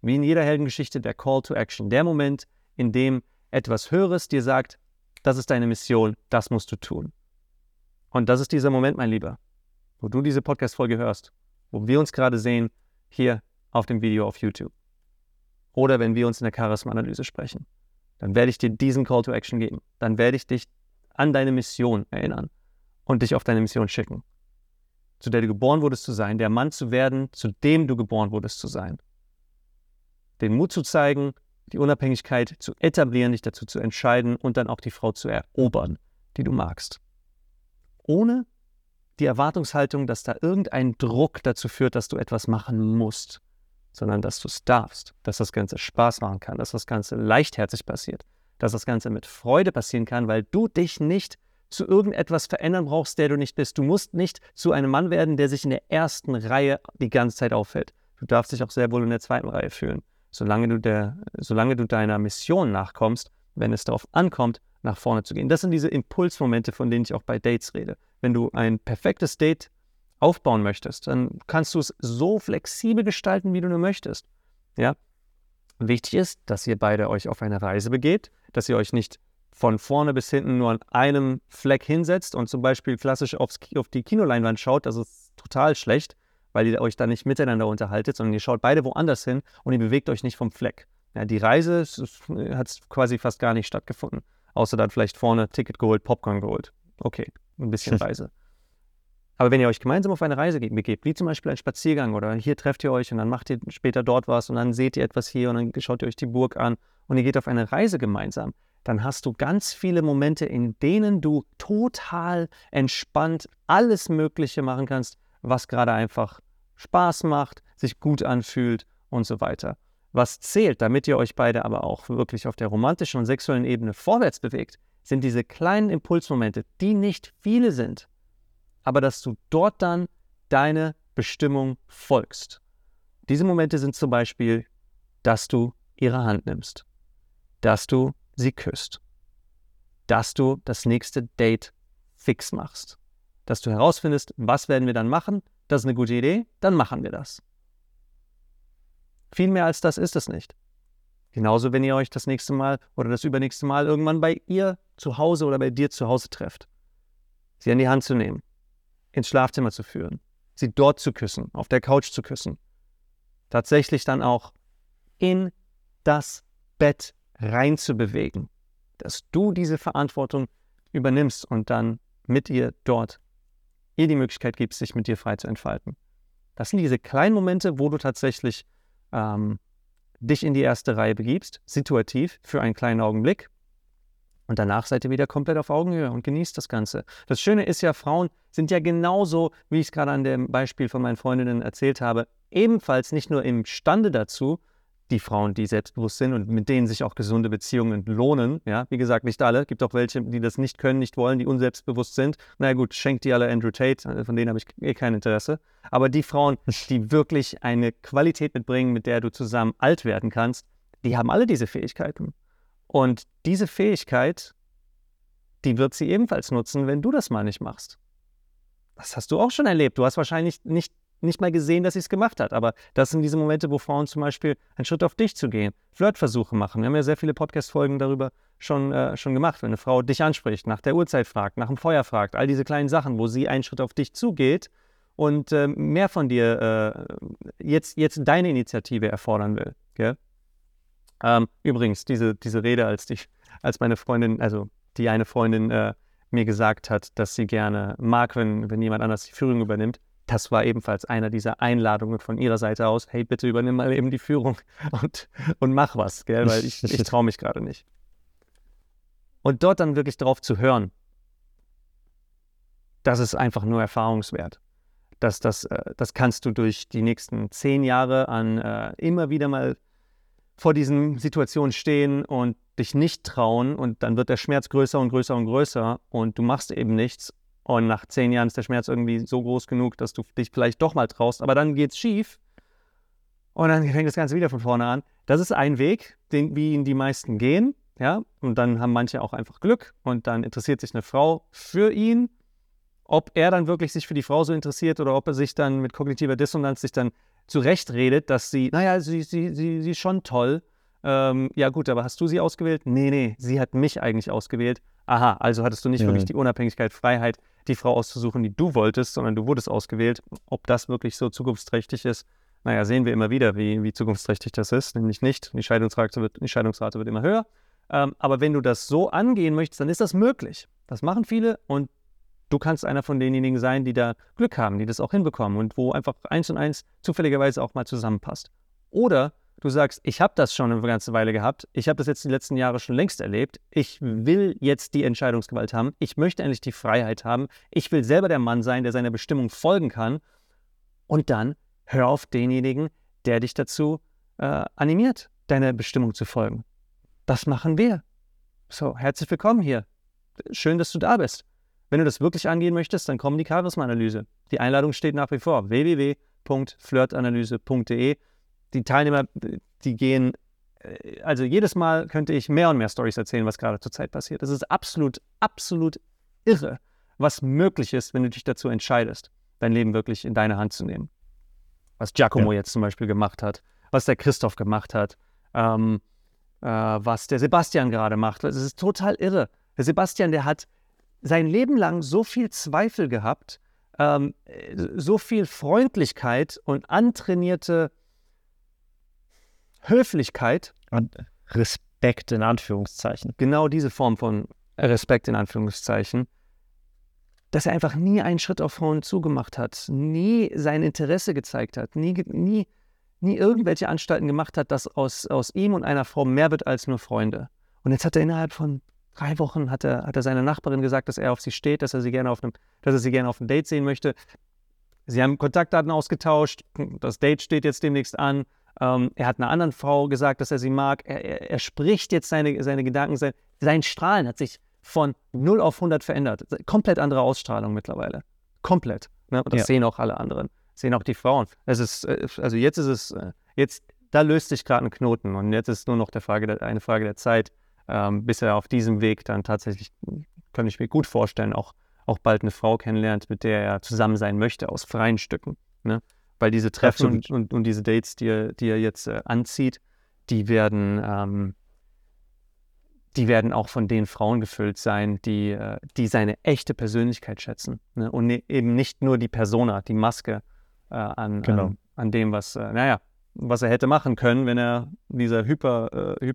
Wie in jeder Heldengeschichte der Call to Action. Der Moment, in dem etwas Höheres dir sagt, das ist deine Mission, das musst du tun. Und das ist dieser Moment, mein Lieber. wo du diese Podcast-Folge hörst, wo wir uns gerade sehen, hier auf dem Video auf YouTube. Oder wenn wir uns in der Charisma-Analyse sprechen, dann werde ich dir diesen Call to Action geben. Dann werde ich dich an deine Mission erinnern und dich auf deine Mission schicken, zu der du geboren wurdest zu sein, der Mann zu werden, zu dem du geboren wurdest zu sein. Den Mut zu zeigen, die Unabhängigkeit zu etablieren, dich dazu zu entscheiden und dann auch die Frau zu erobern, die du magst. Ohne die Erwartungshaltung, dass da irgendein Druck dazu führt, dass du etwas machen musst, sondern dass du es darfst, dass das Ganze Spaß machen kann, dass das Ganze leichtherzig passiert, dass das Ganze mit Freude passieren kann, weil du dich nicht zu irgendetwas verändern brauchst, der du nicht bist. Du musst nicht zu einem Mann werden, der sich in der ersten Reihe die ganze Zeit auffällt. Du darfst dich auch sehr wohl in der zweiten Reihe fühlen, solange du, der, solange du deiner Mission nachkommst, wenn es darauf ankommt, nach vorne zu gehen. Das sind diese Impulsmomente, von denen ich auch bei Dates rede. Wenn du ein perfektes Date aufbauen möchtest, dann kannst du es so flexibel gestalten, wie du nur möchtest. Ja? Wichtig ist, dass ihr beide euch auf eine Reise begebt, dass ihr euch nicht von vorne bis hinten nur an einem Fleck hinsetzt und zum Beispiel klassisch aufs, auf die Kinoleinwand schaut. Das ist total schlecht, weil ihr euch da nicht miteinander unterhaltet, sondern ihr schaut beide woanders hin und ihr bewegt euch nicht vom Fleck. Ja, die Reise hat quasi fast gar nicht stattgefunden. Außer dann vielleicht vorne Ticket geholt, Popcorn geholt. Okay, ein bisschen Reise. Aber wenn ihr euch gemeinsam auf eine Reise begebt, wie zum Beispiel ein Spaziergang oder hier trefft ihr euch und dann macht ihr später dort was und dann seht ihr etwas hier und dann schaut ihr euch die Burg an und ihr geht auf eine Reise gemeinsam, dann hast du ganz viele Momente, in denen du total entspannt alles Mögliche machen kannst, was gerade einfach Spaß macht, sich gut anfühlt und so weiter. Was zählt, damit ihr euch beide aber auch wirklich auf der romantischen und sexuellen Ebene vorwärts bewegt, sind diese kleinen Impulsmomente, die nicht viele sind, aber dass du dort dann deine Bestimmung folgst. Diese Momente sind zum Beispiel, dass du ihre Hand nimmst, dass du sie küsst, dass du das nächste Date fix machst, dass du herausfindest, was werden wir dann machen, das ist eine gute Idee, dann machen wir das. Viel mehr als das ist es nicht. Genauso, wenn ihr euch das nächste Mal oder das übernächste Mal irgendwann bei ihr zu Hause oder bei dir zu Hause trefft. Sie an die Hand zu nehmen, ins Schlafzimmer zu führen, sie dort zu küssen, auf der Couch zu küssen. Tatsächlich dann auch in das Bett reinzubewegen, dass du diese Verantwortung übernimmst und dann mit ihr dort ihr die Möglichkeit gibst, sich mit dir frei zu entfalten. Das sind diese kleinen Momente, wo du tatsächlich ähm, dich in die erste Reihe begibst, situativ für einen kleinen Augenblick, und danach seid ihr wieder komplett auf Augenhöhe und genießt das Ganze. Das Schöne ist ja, Frauen sind ja genauso, wie ich es gerade an dem Beispiel von meinen Freundinnen erzählt habe, ebenfalls nicht nur imstande dazu, die Frauen, die selbstbewusst sind und mit denen sich auch gesunde Beziehungen lohnen. Ja, wie gesagt, nicht alle. Gibt auch welche, die das nicht können, nicht wollen, die unselbstbewusst sind. Na naja, gut, schenkt die alle Andrew Tate, von denen habe ich eh kein Interesse. Aber die Frauen, die wirklich eine Qualität mitbringen, mit der du zusammen alt werden kannst, die haben alle diese Fähigkeiten. Und diese Fähigkeit, die wird sie ebenfalls nutzen, wenn du das mal nicht machst. Das hast du auch schon erlebt. Du hast wahrscheinlich nicht, nicht mal gesehen, dass sie es gemacht hat. Aber das sind diese Momente, wo Frauen zum Beispiel einen Schritt auf dich zu gehen, Flirtversuche machen. Wir haben ja sehr viele Podcast-Folgen darüber schon, äh, schon gemacht. Wenn eine Frau dich anspricht, nach der Uhrzeit fragt, nach dem Feuer fragt, all diese kleinen Sachen, wo sie einen Schritt auf dich zugeht und äh, mehr von dir äh, jetzt, jetzt deine Initiative erfordern will. Gell? Ähm, übrigens, diese, diese Rede, als, die, als meine Freundin, also die eine Freundin äh, mir gesagt hat, dass sie gerne mag, wenn, wenn jemand anders die Führung übernimmt, das war ebenfalls einer dieser Einladungen von ihrer Seite aus. Hey, bitte übernimm mal eben die Führung und, und mach was, gell? weil ich, ich traue mich gerade nicht. Und dort dann wirklich drauf zu hören, das ist einfach nur erfahrungswert. Das, das, äh, das kannst du durch die nächsten zehn Jahre an äh, immer wieder mal vor diesen Situationen stehen und dich nicht trauen und dann wird der Schmerz größer und größer und größer und du machst eben nichts und nach zehn Jahren ist der Schmerz irgendwie so groß genug, dass du dich vielleicht doch mal traust, aber dann geht es schief und dann fängt das Ganze wieder von vorne an. Das ist ein Weg, den, wie ihn die meisten gehen, ja, und dann haben manche auch einfach Glück und dann interessiert sich eine Frau für ihn. Ob er dann wirklich sich für die Frau so interessiert oder ob er sich dann mit kognitiver Dissonanz sich dann zurechtredet, dass sie, naja, sie, sie, sie, sie ist schon toll, Ähm, ja gut, aber hast du sie ausgewählt? Nee, nee, sie hat mich eigentlich ausgewählt. Aha, also hattest du nicht Ja. wirklich die Unabhängigkeit, Freiheit, die Frau auszusuchen, die du wolltest, sondern du wurdest ausgewählt. Ob das wirklich so zukunftsträchtig ist, naja, sehen wir immer wieder, wie, wie zukunftsträchtig das ist, nämlich nicht. Die Scheidungsrate wird, die Scheidungsrate wird immer höher. Ähm, aber wenn du das so angehen möchtest, dann ist das möglich. Das machen viele und du kannst einer von denjenigen sein, die da Glück haben, die das auch hinbekommen und wo einfach eins und eins zufälligerweise auch mal zusammenpasst. Oder du sagst, ich habe das schon eine ganze Weile gehabt, ich habe das jetzt die letzten Jahre schon längst erlebt, ich will jetzt die Entscheidungsgewalt haben, ich möchte endlich die Freiheit haben, ich will selber der Mann sein, der seiner Bestimmung folgen kann. Und dann hör auf denjenigen, der dich dazu äh, animiert, deiner Bestimmung zu folgen. Das machen wir. So, herzlich willkommen hier. Schön, dass du da bist. Wenn du das wirklich angehen möchtest, dann komm die Charisma-Analyse. Die Einladung steht nach wie vor. www.flirtanalyse.de. Die Teilnehmer, die gehen, äh, also jedes Mal könnte ich mehr und mehr Stories erzählen, was gerade zurzeit passiert. Es ist absolut, absolut irre, was möglich ist, wenn du dich dazu entscheidest, dein Leben wirklich in deine Hand zu nehmen. Was Giacomo jetzt zum Beispiel gemacht hat, was der Christoph gemacht hat, ähm, äh, was der Sebastian gerade macht. Es ist total irre. Der Sebastian, der hat sein Leben lang so viel Zweifel gehabt, ähm, äh, so viel Freundlichkeit und antrainierte Höflichkeit, Und Respekt in Anführungszeichen. genau diese Form von Respekt in Anführungszeichen, dass er einfach nie einen Schritt auf Frauen zugemacht hat, nie sein Interesse gezeigt hat, nie, nie, nie irgendwelche Anstalten gemacht hat, dass aus, aus ihm und einer Frau mehr wird als nur Freunde. Und jetzt hat er innerhalb von drei Wochen hat er, hat er seiner Nachbarin gesagt, dass er auf sie steht, dass er sie gerne auf einem, dass er sie gerne auf einem Date sehen möchte. Sie haben Kontaktdaten ausgetauscht, das Date steht jetzt demnächst an. Ähm, er hat einer anderen Frau gesagt, dass er sie mag. Er, er, er spricht jetzt seine, seine Gedanken. Sein, sein Strahlen hat sich von 0 auf 100 verändert. Komplett andere Ausstrahlung mittlerweile. Komplett. Ne? Und das Ja. sehen auch alle anderen. Sehen auch die Frauen. Es ist, äh, also jetzt ist es, äh, jetzt, da löst sich gerade ein Knoten. Und jetzt ist nur noch der Frage eine Frage der Zeit, ähm, bis er auf diesem Weg dann tatsächlich, kann ich mir gut vorstellen, auch, auch bald eine Frau kennenlernt, mit der er zusammen sein möchte, aus freien Stücken. Ne? Weil diese Treffen und, und, und diese Dates, die er, die er jetzt äh, anzieht, die werden, ähm, die werden auch von den Frauen gefüllt sein, die, äh, die seine echte Persönlichkeit schätzen. Ne? Und ne, eben nicht nur die Persona, die Maske äh, an, Genau. an, an dem, was, äh, naja, was er hätte machen können, wenn er dieser Hyper, äh,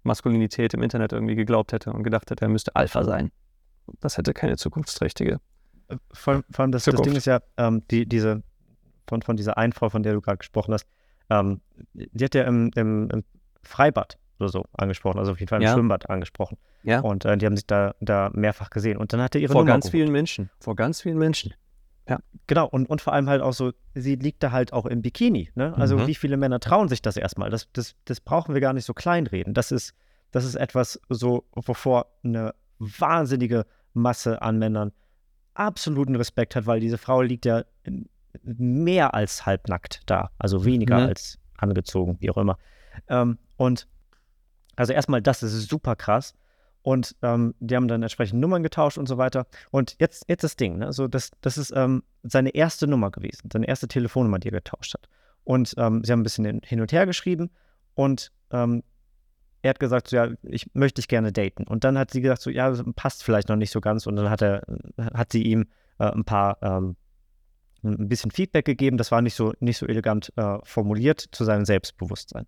Hypermaskulinität im Internet irgendwie geglaubt hätte und gedacht hätte, er müsste Alpha sein. Das hätte keine zukunftsträchtige. Äh, Vor, allem- vor allem das, das. Ding ist ja, ähm, die, diese, von, von dieser einen Frau, von der du gerade gesprochen hast, ähm, die hat ja im, im, im Freibad oder so angesprochen, also auf jeden Fall im Ja. Schwimmbad angesprochen. Ja. Und äh, die haben sich da, da mehrfach gesehen. Und dann hat er ihre Vor Nummer ganz geholt. vielen Menschen. Vor ganz vielen Menschen. Genau, und, und vor allem halt auch so, sie liegt da halt auch im Bikini. Ne? Also Mhm. wie viele Männer trauen sich das erstmal? Das, das, das brauchen wir gar nicht so kleinreden. Das ist, das ist etwas so, wovor eine wahnsinnige Masse an Männern absoluten Respekt hat, weil diese Frau liegt ja mehr als halbnackt da. Also weniger Mhm. als angezogen, wie auch immer. Ähm, und also erstmal, das ist super krass. Und ähm, die haben dann entsprechend Nummern getauscht und so weiter. Und jetzt, jetzt das Ding, ne? also das, das ist ähm, seine erste Nummer gewesen, seine erste Telefonnummer, die er getauscht hat. Und ähm, sie haben ein bisschen hin- und her geschrieben und ähm, er hat gesagt, so, ja, ich möchte dich gerne daten. Und dann hat sie gesagt, so, ja, passt vielleicht noch nicht so ganz. Und dann hat er, hat sie ihm äh, ein paar, ähm, ein bisschen Feedback gegeben. Das war nicht so, nicht so elegant äh, formuliert zu seinem Selbstbewusstsein.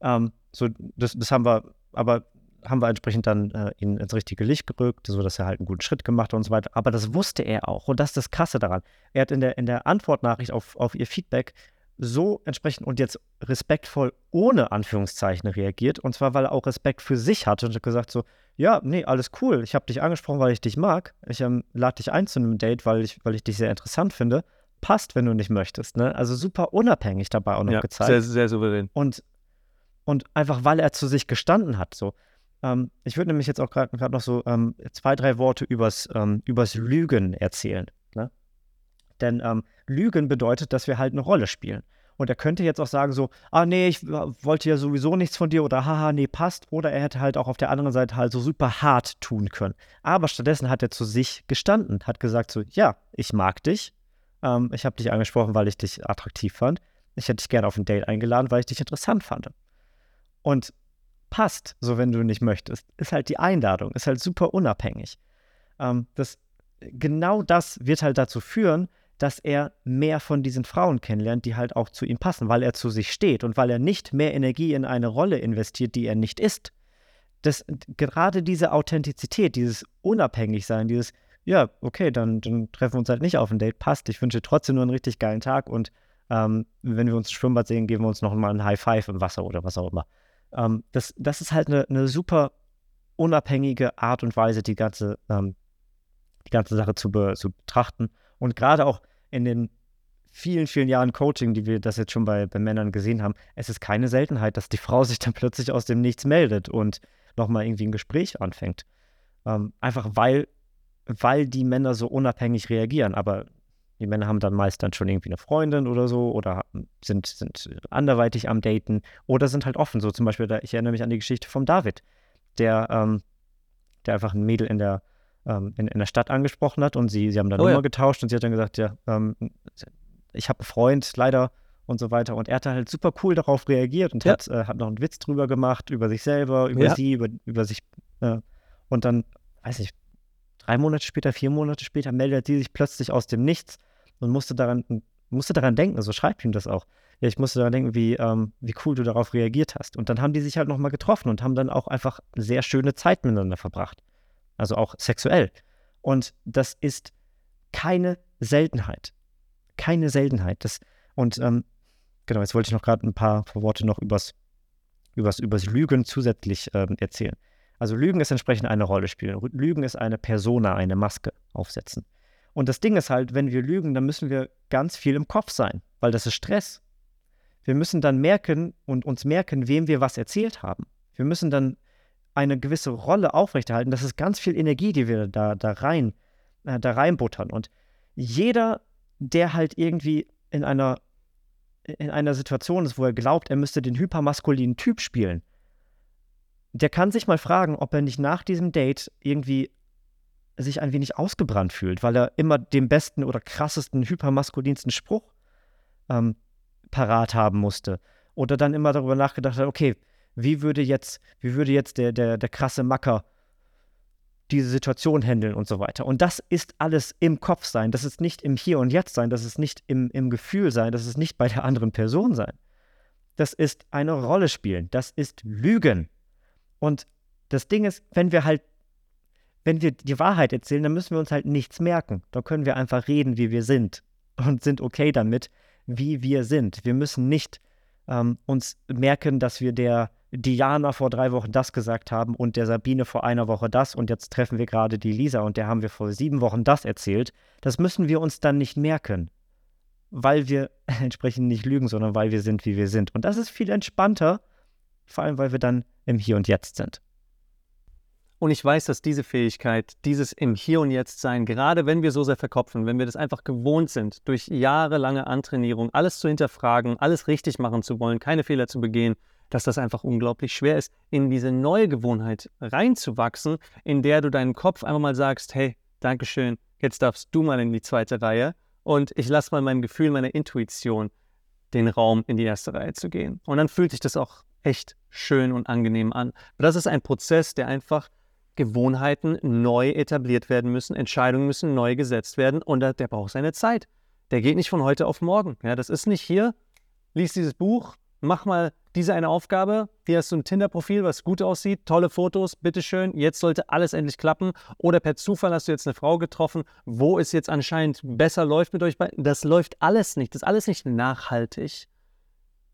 Ähm, so, das, das haben wir, aber haben wir entsprechend dann äh, ihn ins richtige Licht gerückt, sodass er halt einen guten Schritt gemacht hat und so weiter. Aber das wusste er auch. Und das ist das Krasse daran. Er hat in der, in der Antwortnachricht auf, auf ihr Feedback so entsprechend und jetzt respektvoll ohne Anführungszeichen reagiert. Und zwar, weil er auch Respekt für sich hatte und hat gesagt so, ja, nee, alles cool. Ich habe dich angesprochen, weil ich dich mag. Ich ähm, lade dich ein zu einem Date, weil ich, weil ich dich sehr interessant finde. Passt, wenn du nicht möchtest. Ne? Also super unabhängig dabei auch noch Ja, gezeigt sehr, sehr souverän. und, und einfach, weil er zu sich gestanden hat. So. Ähm, ich würde nämlich jetzt auch gerade noch so ähm, zwei, drei Worte übers, ähm, übers Lügen erzählen. Ne? Denn ähm, Lügen bedeutet, dass wir halt eine Rolle spielen. Und er könnte jetzt auch sagen so, ah nee, ich äh, wollte ja sowieso nichts von dir oder haha, nee, passt. Oder er hätte halt auch auf der anderen Seite halt so super hart tun können. Aber stattdessen hat er zu sich gestanden, hat gesagt so, ja, ich mag dich. Ähm, ich habe dich angesprochen, weil ich dich attraktiv fand. Ich hätte dich gerne auf ein Date eingeladen, weil ich dich interessant fand. und passt, so wenn du nicht möchtest, ist halt die Einladung, ist halt super unabhängig. Ähm, das, genau das wird halt dazu führen, dass er mehr von diesen Frauen kennenlernt, die halt auch zu ihm passen, weil er zu sich steht und weil er nicht mehr Energie in eine Rolle investiert, die er nicht ist. Das, gerade diese Authentizität, dieses Unabhängigsein, dieses, ja, okay, dann, dann treffen wir uns halt nicht auf ein Date, passt. Ich wünsche trotzdem nur einen richtig geilen Tag und ähm, wenn wir uns im Schwimmbad sehen, geben wir uns noch mal ein High Five im Wasser oder was auch immer. Ähm, das, das ist halt eine, eine super unabhängige Art und Weise, die ganze, ähm, die ganze Sache zu, be, zu betrachten. Und gerade auch in den vielen, vielen Jahren Coaching, die wir das jetzt schon bei, bei Männern gesehen haben, es ist keine Seltenheit, dass die Frau sich dann plötzlich aus dem Nichts meldet und nochmal irgendwie ein Gespräch anfängt. Ähm, einfach weil, weil die Männer so unabhängig reagieren. Aber die Männer haben dann meist dann schon irgendwie eine Freundin oder so oder sind, sind anderweitig am Daten oder sind halt offen. So zum Beispiel, ich erinnere mich an die Geschichte vom David, der, ähm, der einfach ein Mädel in der ähm, in, in, der Stadt angesprochen hat und sie, sie haben dann oh, Nummer ja. getauscht und sie hat dann gesagt, ja, ähm, ich habe einen Freund, leider und so weiter. Und er hat halt super cool darauf reagiert und ja. hat, äh, hat noch einen Witz drüber gemacht, über sich selber, über ja. sie, über, über sich. Äh, und dann, weiß ich, drei Monate später, vier Monate später meldet sie sich plötzlich aus dem Nichts und musste daran, musste daran denken, also schreibt ihm das auch. Ja, ich musste daran denken, wie, ähm, wie cool du darauf reagiert hast. Und dann haben die sich halt nochmal getroffen und haben dann auch einfach sehr schöne Zeit miteinander verbracht also auch sexuell. Und das ist keine Seltenheit. Keine Seltenheit. Das, und ähm, genau, jetzt wollte ich noch gerade ein paar Worte noch übers, übers, übers Lügen zusätzlich ähm, erzählen. Also Lügen ist entsprechend eine Rolle spielen. Lügen ist eine Persona, eine Maske aufsetzen. Und das Ding ist halt, wenn wir lügen, dann müssen wir ganz viel im Kopf sein, weil das ist Stress. Wir müssen dann merken und uns merken, wem wir was erzählt haben. Wir müssen dann eine gewisse Rolle aufrechterhalten. Das ist ganz viel Energie, die wir da, da rein, äh, da reinbuttern. Und jeder, der halt irgendwie in einer, in einer Situation ist, wo er glaubt, er müsste den hypermaskulinen Typ spielen, der kann sich mal fragen, ob er nicht nach diesem Date irgendwie sich ein wenig ausgebrannt fühlt, weil er immer den besten oder krassesten, hypermaskulinsten Spruch ähm, parat haben musste. Oder dann immer darüber nachgedacht hat, okay, wie würde jetzt, wie würde jetzt der, der, der krasse Macker diese Situation handeln und so weiter. Und das ist alles im Kopf sein. Das ist nicht im Hier und Jetzt sein. Das ist nicht im, im Gefühl sein. Das ist nicht bei der anderen Person sein. Das ist eine Rolle spielen. Das ist Lügen. Und das Ding ist, wenn wir halt, wenn wir die Wahrheit erzählen, dann müssen wir uns halt nichts merken. Da können wir einfach reden, wie wir sind und sind okay damit, wie wir sind. Wir müssen nicht ähm, uns merken, dass wir der Diana vor drei Wochen das gesagt haben und der Sabine vor einer Woche das und jetzt treffen wir gerade die Lisa und der haben wir vor sieben Wochen das erzählt. Das müssen wir uns dann nicht merken, weil wir entsprechend nicht lügen, sondern weil wir sind, wie wir sind. Und das ist viel entspannter, vor allem weil wir dann im Hier und Jetzt sind. Und ich weiß, dass diese Fähigkeit, dieses im Hier und Jetzt sein, gerade wenn wir so sehr verkopfen, wenn wir das einfach gewohnt sind, durch jahrelange Antrainierung, alles zu hinterfragen, alles richtig machen zu wollen, keine Fehler zu begehen, dass das einfach unglaublich schwer ist, in diese neue Gewohnheit reinzuwachsen, in der du deinen Kopf einfach mal sagst, hey, Dankeschön, jetzt darfst du mal in die zweite Reihe und ich lasse mal meinem Gefühl, meiner Intuition den Raum in die erste Reihe zu gehen. Und dann fühlt sich das auch echt schön und angenehm an. Aber das ist ein Prozess, der einfach Gewohnheiten neu etabliert werden müssen, Entscheidungen müssen neu gesetzt werden und der braucht seine Zeit. Der geht nicht von heute auf morgen. Ja, das ist nicht hier, lies dieses Buch, mach mal diese eine Aufgabe. Hier hast du ein Tinder-Profil, was gut aussieht, tolle Fotos, bitteschön. Jetzt sollte alles endlich klappen. Oder per Zufall hast du jetzt eine Frau getroffen, wo es jetzt anscheinend besser läuft mit euch beiden. Das läuft alles nicht. Das ist alles nicht nachhaltig.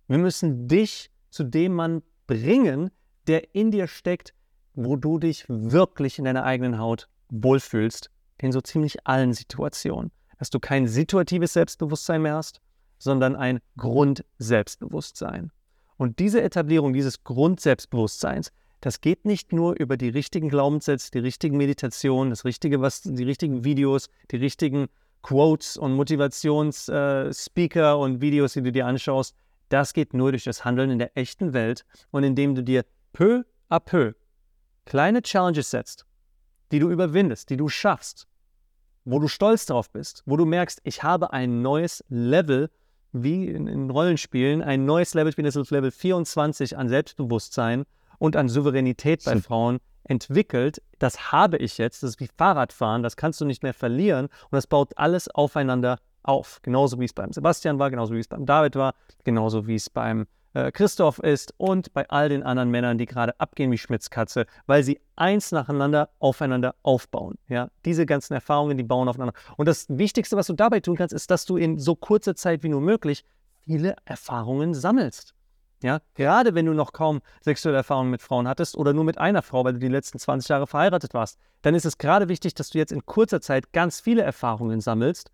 Wir müssen dich zu dem Mann bringen, der in dir steckt, wo du dich wirklich in deiner eigenen Haut wohlfühlst. In so ziemlich allen Situationen. Dass du kein situatives Selbstbewusstsein mehr hast, sondern ein Grundselbstbewusstsein. Und diese Etablierung dieses Grundselbstbewusstseins, das geht nicht nur über die richtigen Glaubenssätze, die richtigen Meditationen, das richtige, was, die richtigen Videos, die richtigen Quotes und Motivationsspeaker äh, und Videos, die du dir anschaust. Das geht nur durch das Handeln in der echten Welt und indem du dir peu à peu kleine Challenges setzt, die du überwindest, die du schaffst, wo du stolz darauf bist, wo du merkst, ich habe ein neues Level wie in, in Rollenspielen ein neues Level spielen, das ist Level 24 an Selbstbewusstsein und an Souveränität bei hm. Frauen entwickelt. Das habe ich jetzt, das ist wie Fahrradfahren, das kannst du nicht mehr verlieren und das baut alles aufeinander auf. Genauso wie es beim Sebastian war, genauso wie es beim David war, genauso wie es beim äh, Christoph ist und bei all den anderen Männern, die gerade abgehen wie Schmitzkatze, weil sie eins nacheinander aufeinander aufbauen. Ja, diese ganzen Erfahrungen, die bauen aufeinander. Und das Wichtigste, was du dabei tun kannst, ist, dass du in so kurzer Zeit wie nur möglich viele Erfahrungen sammelst. Ja, gerade wenn du noch kaum sexuelle Erfahrungen mit Frauen hattest oder nur mit einer Frau, weil du die letzten 20 Jahre verheiratet warst, dann ist es gerade wichtig, dass du jetzt in kurzer Zeit ganz viele Erfahrungen sammelst.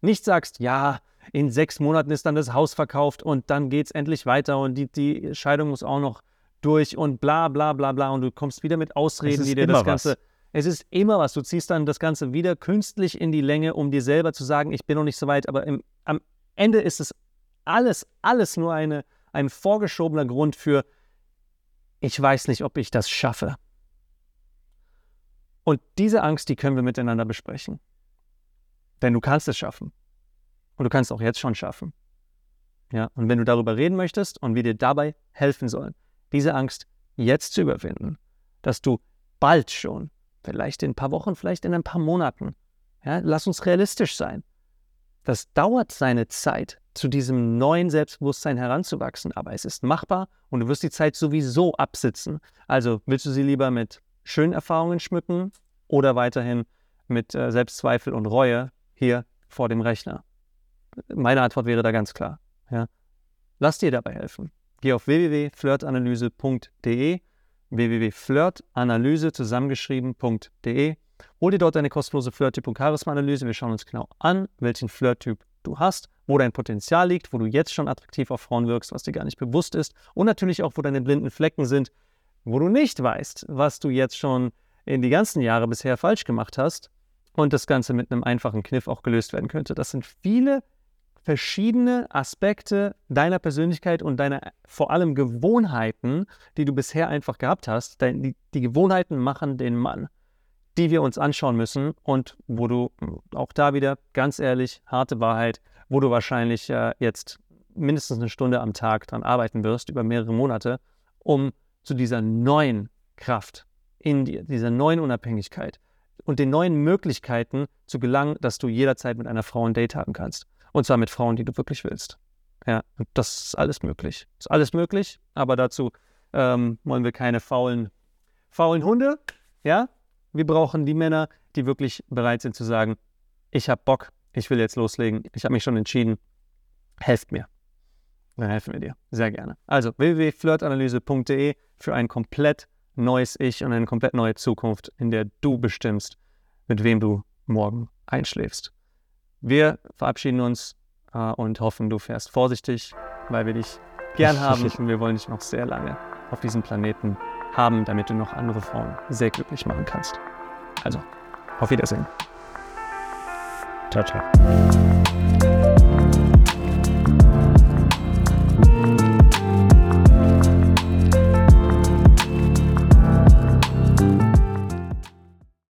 Nicht sagst, ja, in sechs Monaten ist dann das Haus verkauft und dann geht es endlich weiter und die, die Scheidung muss auch noch durch und bla bla bla bla und du kommst wieder mit Ausreden, die dir das Ganze. Was. Es ist immer was. Du ziehst dann das Ganze wieder künstlich in die Länge, um dir selber zu sagen, ich bin noch nicht so weit, aber im, am Ende ist es alles, alles nur eine, ein vorgeschobener Grund für, ich weiß nicht, ob ich das schaffe. Und diese Angst, die können wir miteinander besprechen. Denn du kannst es schaffen. Und du kannst es auch jetzt schon schaffen. Ja, und wenn du darüber reden möchtest und wir dir dabei helfen sollen, diese Angst jetzt zu überwinden, dass du bald schon, vielleicht in ein paar Wochen, vielleicht in ein paar Monaten, ja, lass uns realistisch sein. Das dauert seine Zeit, zu diesem neuen Selbstbewusstsein heranzuwachsen, aber es ist machbar und du wirst die Zeit sowieso absitzen. Also willst du sie lieber mit schönen Erfahrungen schmücken oder weiterhin mit äh, Selbstzweifel und Reue hier vor dem Rechner? Meine Antwort wäre da ganz klar. Ja. Lass dir dabei helfen. Geh auf www.flirtanalyse.de, www.flirtanalyse zusammengeschrieben.de. Hol dir dort eine kostenlose Flirt-Typ- und Charisma-Analyse. Wir schauen uns genau an, welchen Flirt-Typ du hast, wo dein Potenzial liegt, wo du jetzt schon attraktiv auf Frauen wirkst, was dir gar nicht bewusst ist. Und natürlich auch, wo deine blinden Flecken sind, wo du nicht weißt, was du jetzt schon in die ganzen Jahre bisher falsch gemacht hast und das Ganze mit einem einfachen Kniff auch gelöst werden könnte. Das sind viele verschiedene Aspekte deiner Persönlichkeit und deiner vor allem Gewohnheiten, die du bisher einfach gehabt hast. Die, die Gewohnheiten machen den Mann, die wir uns anschauen müssen und wo du auch da wieder ganz ehrlich, harte Wahrheit, wo du wahrscheinlich äh, jetzt mindestens eine Stunde am Tag dran arbeiten wirst, über mehrere Monate, um zu dieser neuen Kraft in dir, dieser neuen Unabhängigkeit und den neuen Möglichkeiten zu gelangen, dass du jederzeit mit einer Frau ein Date haben kannst. Und zwar mit Frauen, die du wirklich willst. Ja, das ist alles möglich. Ist alles möglich, aber dazu ähm, wollen wir keine faulen, faulen Hunde. Ja, wir brauchen die Männer, die wirklich bereit sind zu sagen, ich habe Bock, ich will jetzt loslegen, ich habe mich schon entschieden, helft mir. Dann helfen wir dir. Sehr gerne. Also www.flirtanalyse.de für ein komplett neues Ich und eine komplett neue Zukunft, in der du bestimmst, mit wem du morgen einschläfst. Wir verabschieden uns äh, und hoffen, du fährst vorsichtig, weil wir dich gern haben und wir wollen dich noch sehr lange auf diesem Planeten haben, damit du noch andere Frauen sehr glücklich machen kannst. Also, auf Wiedersehen. Ciao, ciao.